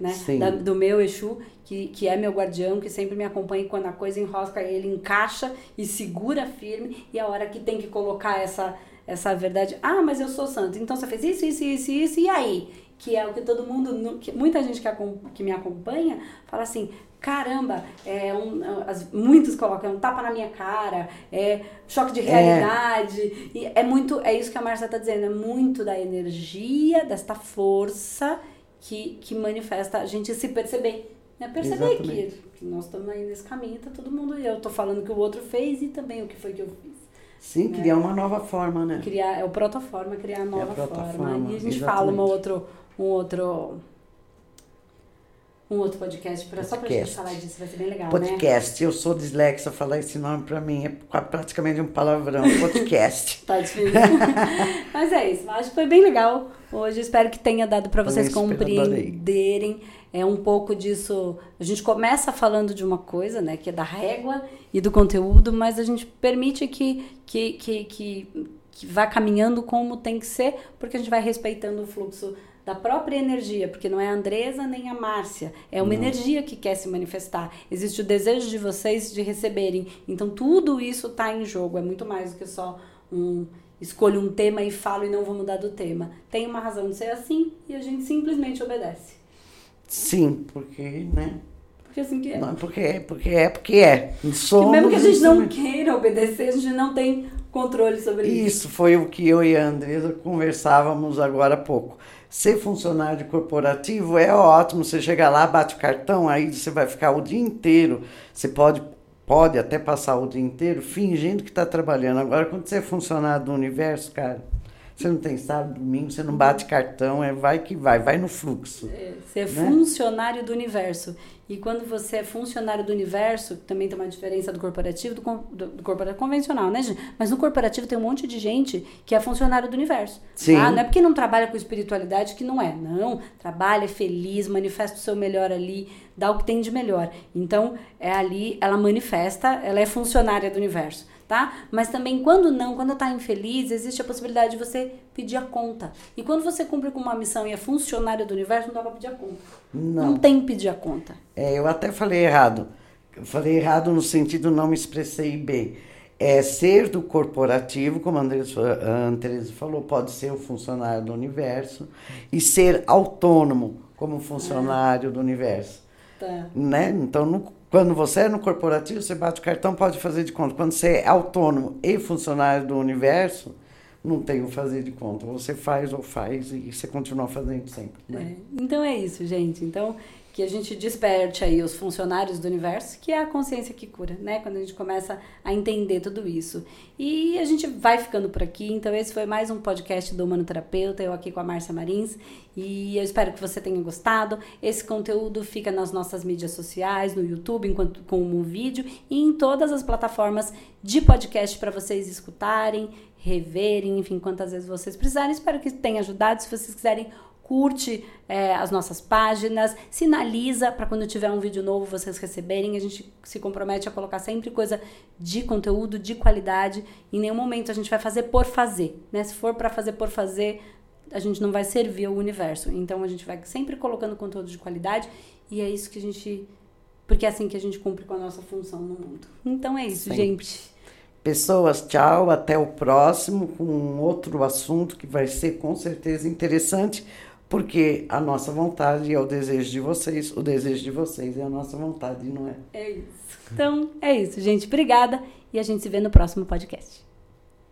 Né? Da- do meu Exu, que, que é meu guardião, que sempre me acompanha quando a coisa enrosca, ele encaixa e segura firme, e a hora que tem que colocar essa, essa verdade, ah, mas eu sou santo, então você fez isso, isso, isso, isso, e aí? Que é o que todo mundo, que muita gente que, que me acompanha fala assim, caramba, é um, as- muitos colocam um tapa na minha cara, é choque de realidade, e é muito, é isso que a Marcia está dizendo, é muito da energia, desta força que, que manifesta a gente se perceber. Né? Perceber que, que nós estamos aí nesse caminho, tá todo mundo. Eu tô falando que o outro fez e também o que foi que eu fiz. Sim, criar uma nova forma, né? Criar, é o protoforma, criar a nova a protoforma, forma. E a gente exatamente. fala um outro, um outro. Um outro podcast, pra, só pra gente Podcast. falar disso, vai ser bem legal, né? Podcast. Eu sou dislexa, falar esse nome para mim é praticamente um palavrão. [laughs] Podcast. Tá difícil. [laughs] Mas é isso. Acho que foi bem legal hoje. Espero que tenha dado para vocês compreenderem é um pouco disso. A gente começa falando de uma coisa, né, que é da régua e do conteúdo, mas a gente permite que, que, que, que, que vá caminhando como tem que ser, porque a gente vai respeitando o fluxo da própria energia, porque não é a Andresa nem a Márcia, é uma não. energia que quer se manifestar. Existe o desejo de vocês de receberem. Então tudo isso está em jogo, é muito mais do que só um escolho um tema e falo e não vou mudar do tema. Tem uma razão de ser assim e a gente simplesmente obedece. Sim, porque, né? Porque assim que é. Não, porque é, porque é, porque é. Somos mesmo que a gente não queira obedecer, a gente não tem controle sobre isso. Isso foi o que eu e a Andresa conversávamos agora há pouco. Ser funcionário corporativo é ótimo. Você chega lá, bate o cartão, aí você vai ficar o dia inteiro. Você pode, pode até passar o dia inteiro fingindo que está trabalhando. Agora, quando você é funcionário do universo, cara, você não tem sábado, domingo, você não bate cartão, é vai que vai, vai no fluxo. É, você é né? funcionário do universo. E quando você é funcionário do universo, também tem uma diferença do corporativo do, do, do corporativo convencional, né, gente? Mas no corporativo tem um monte de gente que é funcionário do universo. Sim. Tá? Não é porque não trabalha com espiritualidade que não é. Não, trabalha, é feliz, manifesta o seu melhor ali, dá o que tem de melhor. Então, é ali, ela manifesta, ela é funcionária do universo tá? Mas também quando não, quando tá infeliz, existe a possibilidade de você pedir a conta. E quando você cumpre com uma missão e é funcionário do universo, não dá pra pedir a conta. Não. Não tem pedir a conta. É, eu até falei errado. Eu falei errado no sentido não me expressei bem. É ser do corporativo, como a Andresa falou, pode ser o funcionário do universo, e ser autônomo como funcionário do universo. Tá. Né? Então, no quando você é no corporativo, você bate o cartão, pode fazer de conta. Quando você é autônomo e funcionário do universo, não tem o fazer de conta. Você faz ou faz e você continua fazendo sempre. Né? É. Então é isso, gente. Então, que a gente desperte aí os funcionários do universo, que é a consciência que cura, né? Quando a gente começa a entender tudo isso. E a gente vai ficando por aqui. Então, esse foi mais um podcast do Humano Terapeuta, eu aqui com a Márcia Marins. E eu espero que você tenha gostado. Esse conteúdo fica nas nossas mídias sociais, no YouTube, enquanto como vídeo, e em todas as plataformas de podcast para vocês escutarem, reverem, enfim, quantas vezes vocês precisarem. Espero que tenha ajudado. Se vocês quiserem curte é, as nossas páginas, sinaliza para quando tiver um vídeo novo vocês receberem. A gente se compromete a colocar sempre coisa de conteúdo, de qualidade. Em nenhum momento a gente vai fazer por fazer, né? Se for para fazer por fazer, a gente não vai servir ao universo. Então a gente vai sempre colocando conteúdo de qualidade e é isso que a gente. Porque é assim que a gente cumpre com a nossa função no mundo. Então é isso, sempre. gente. Pessoas, tchau, até o próximo com outro assunto que vai ser com certeza interessante porque a nossa vontade é o desejo de vocês, o desejo de vocês é a nossa vontade, não é? É isso. Então, é isso, gente. Obrigada e a gente se vê no próximo podcast.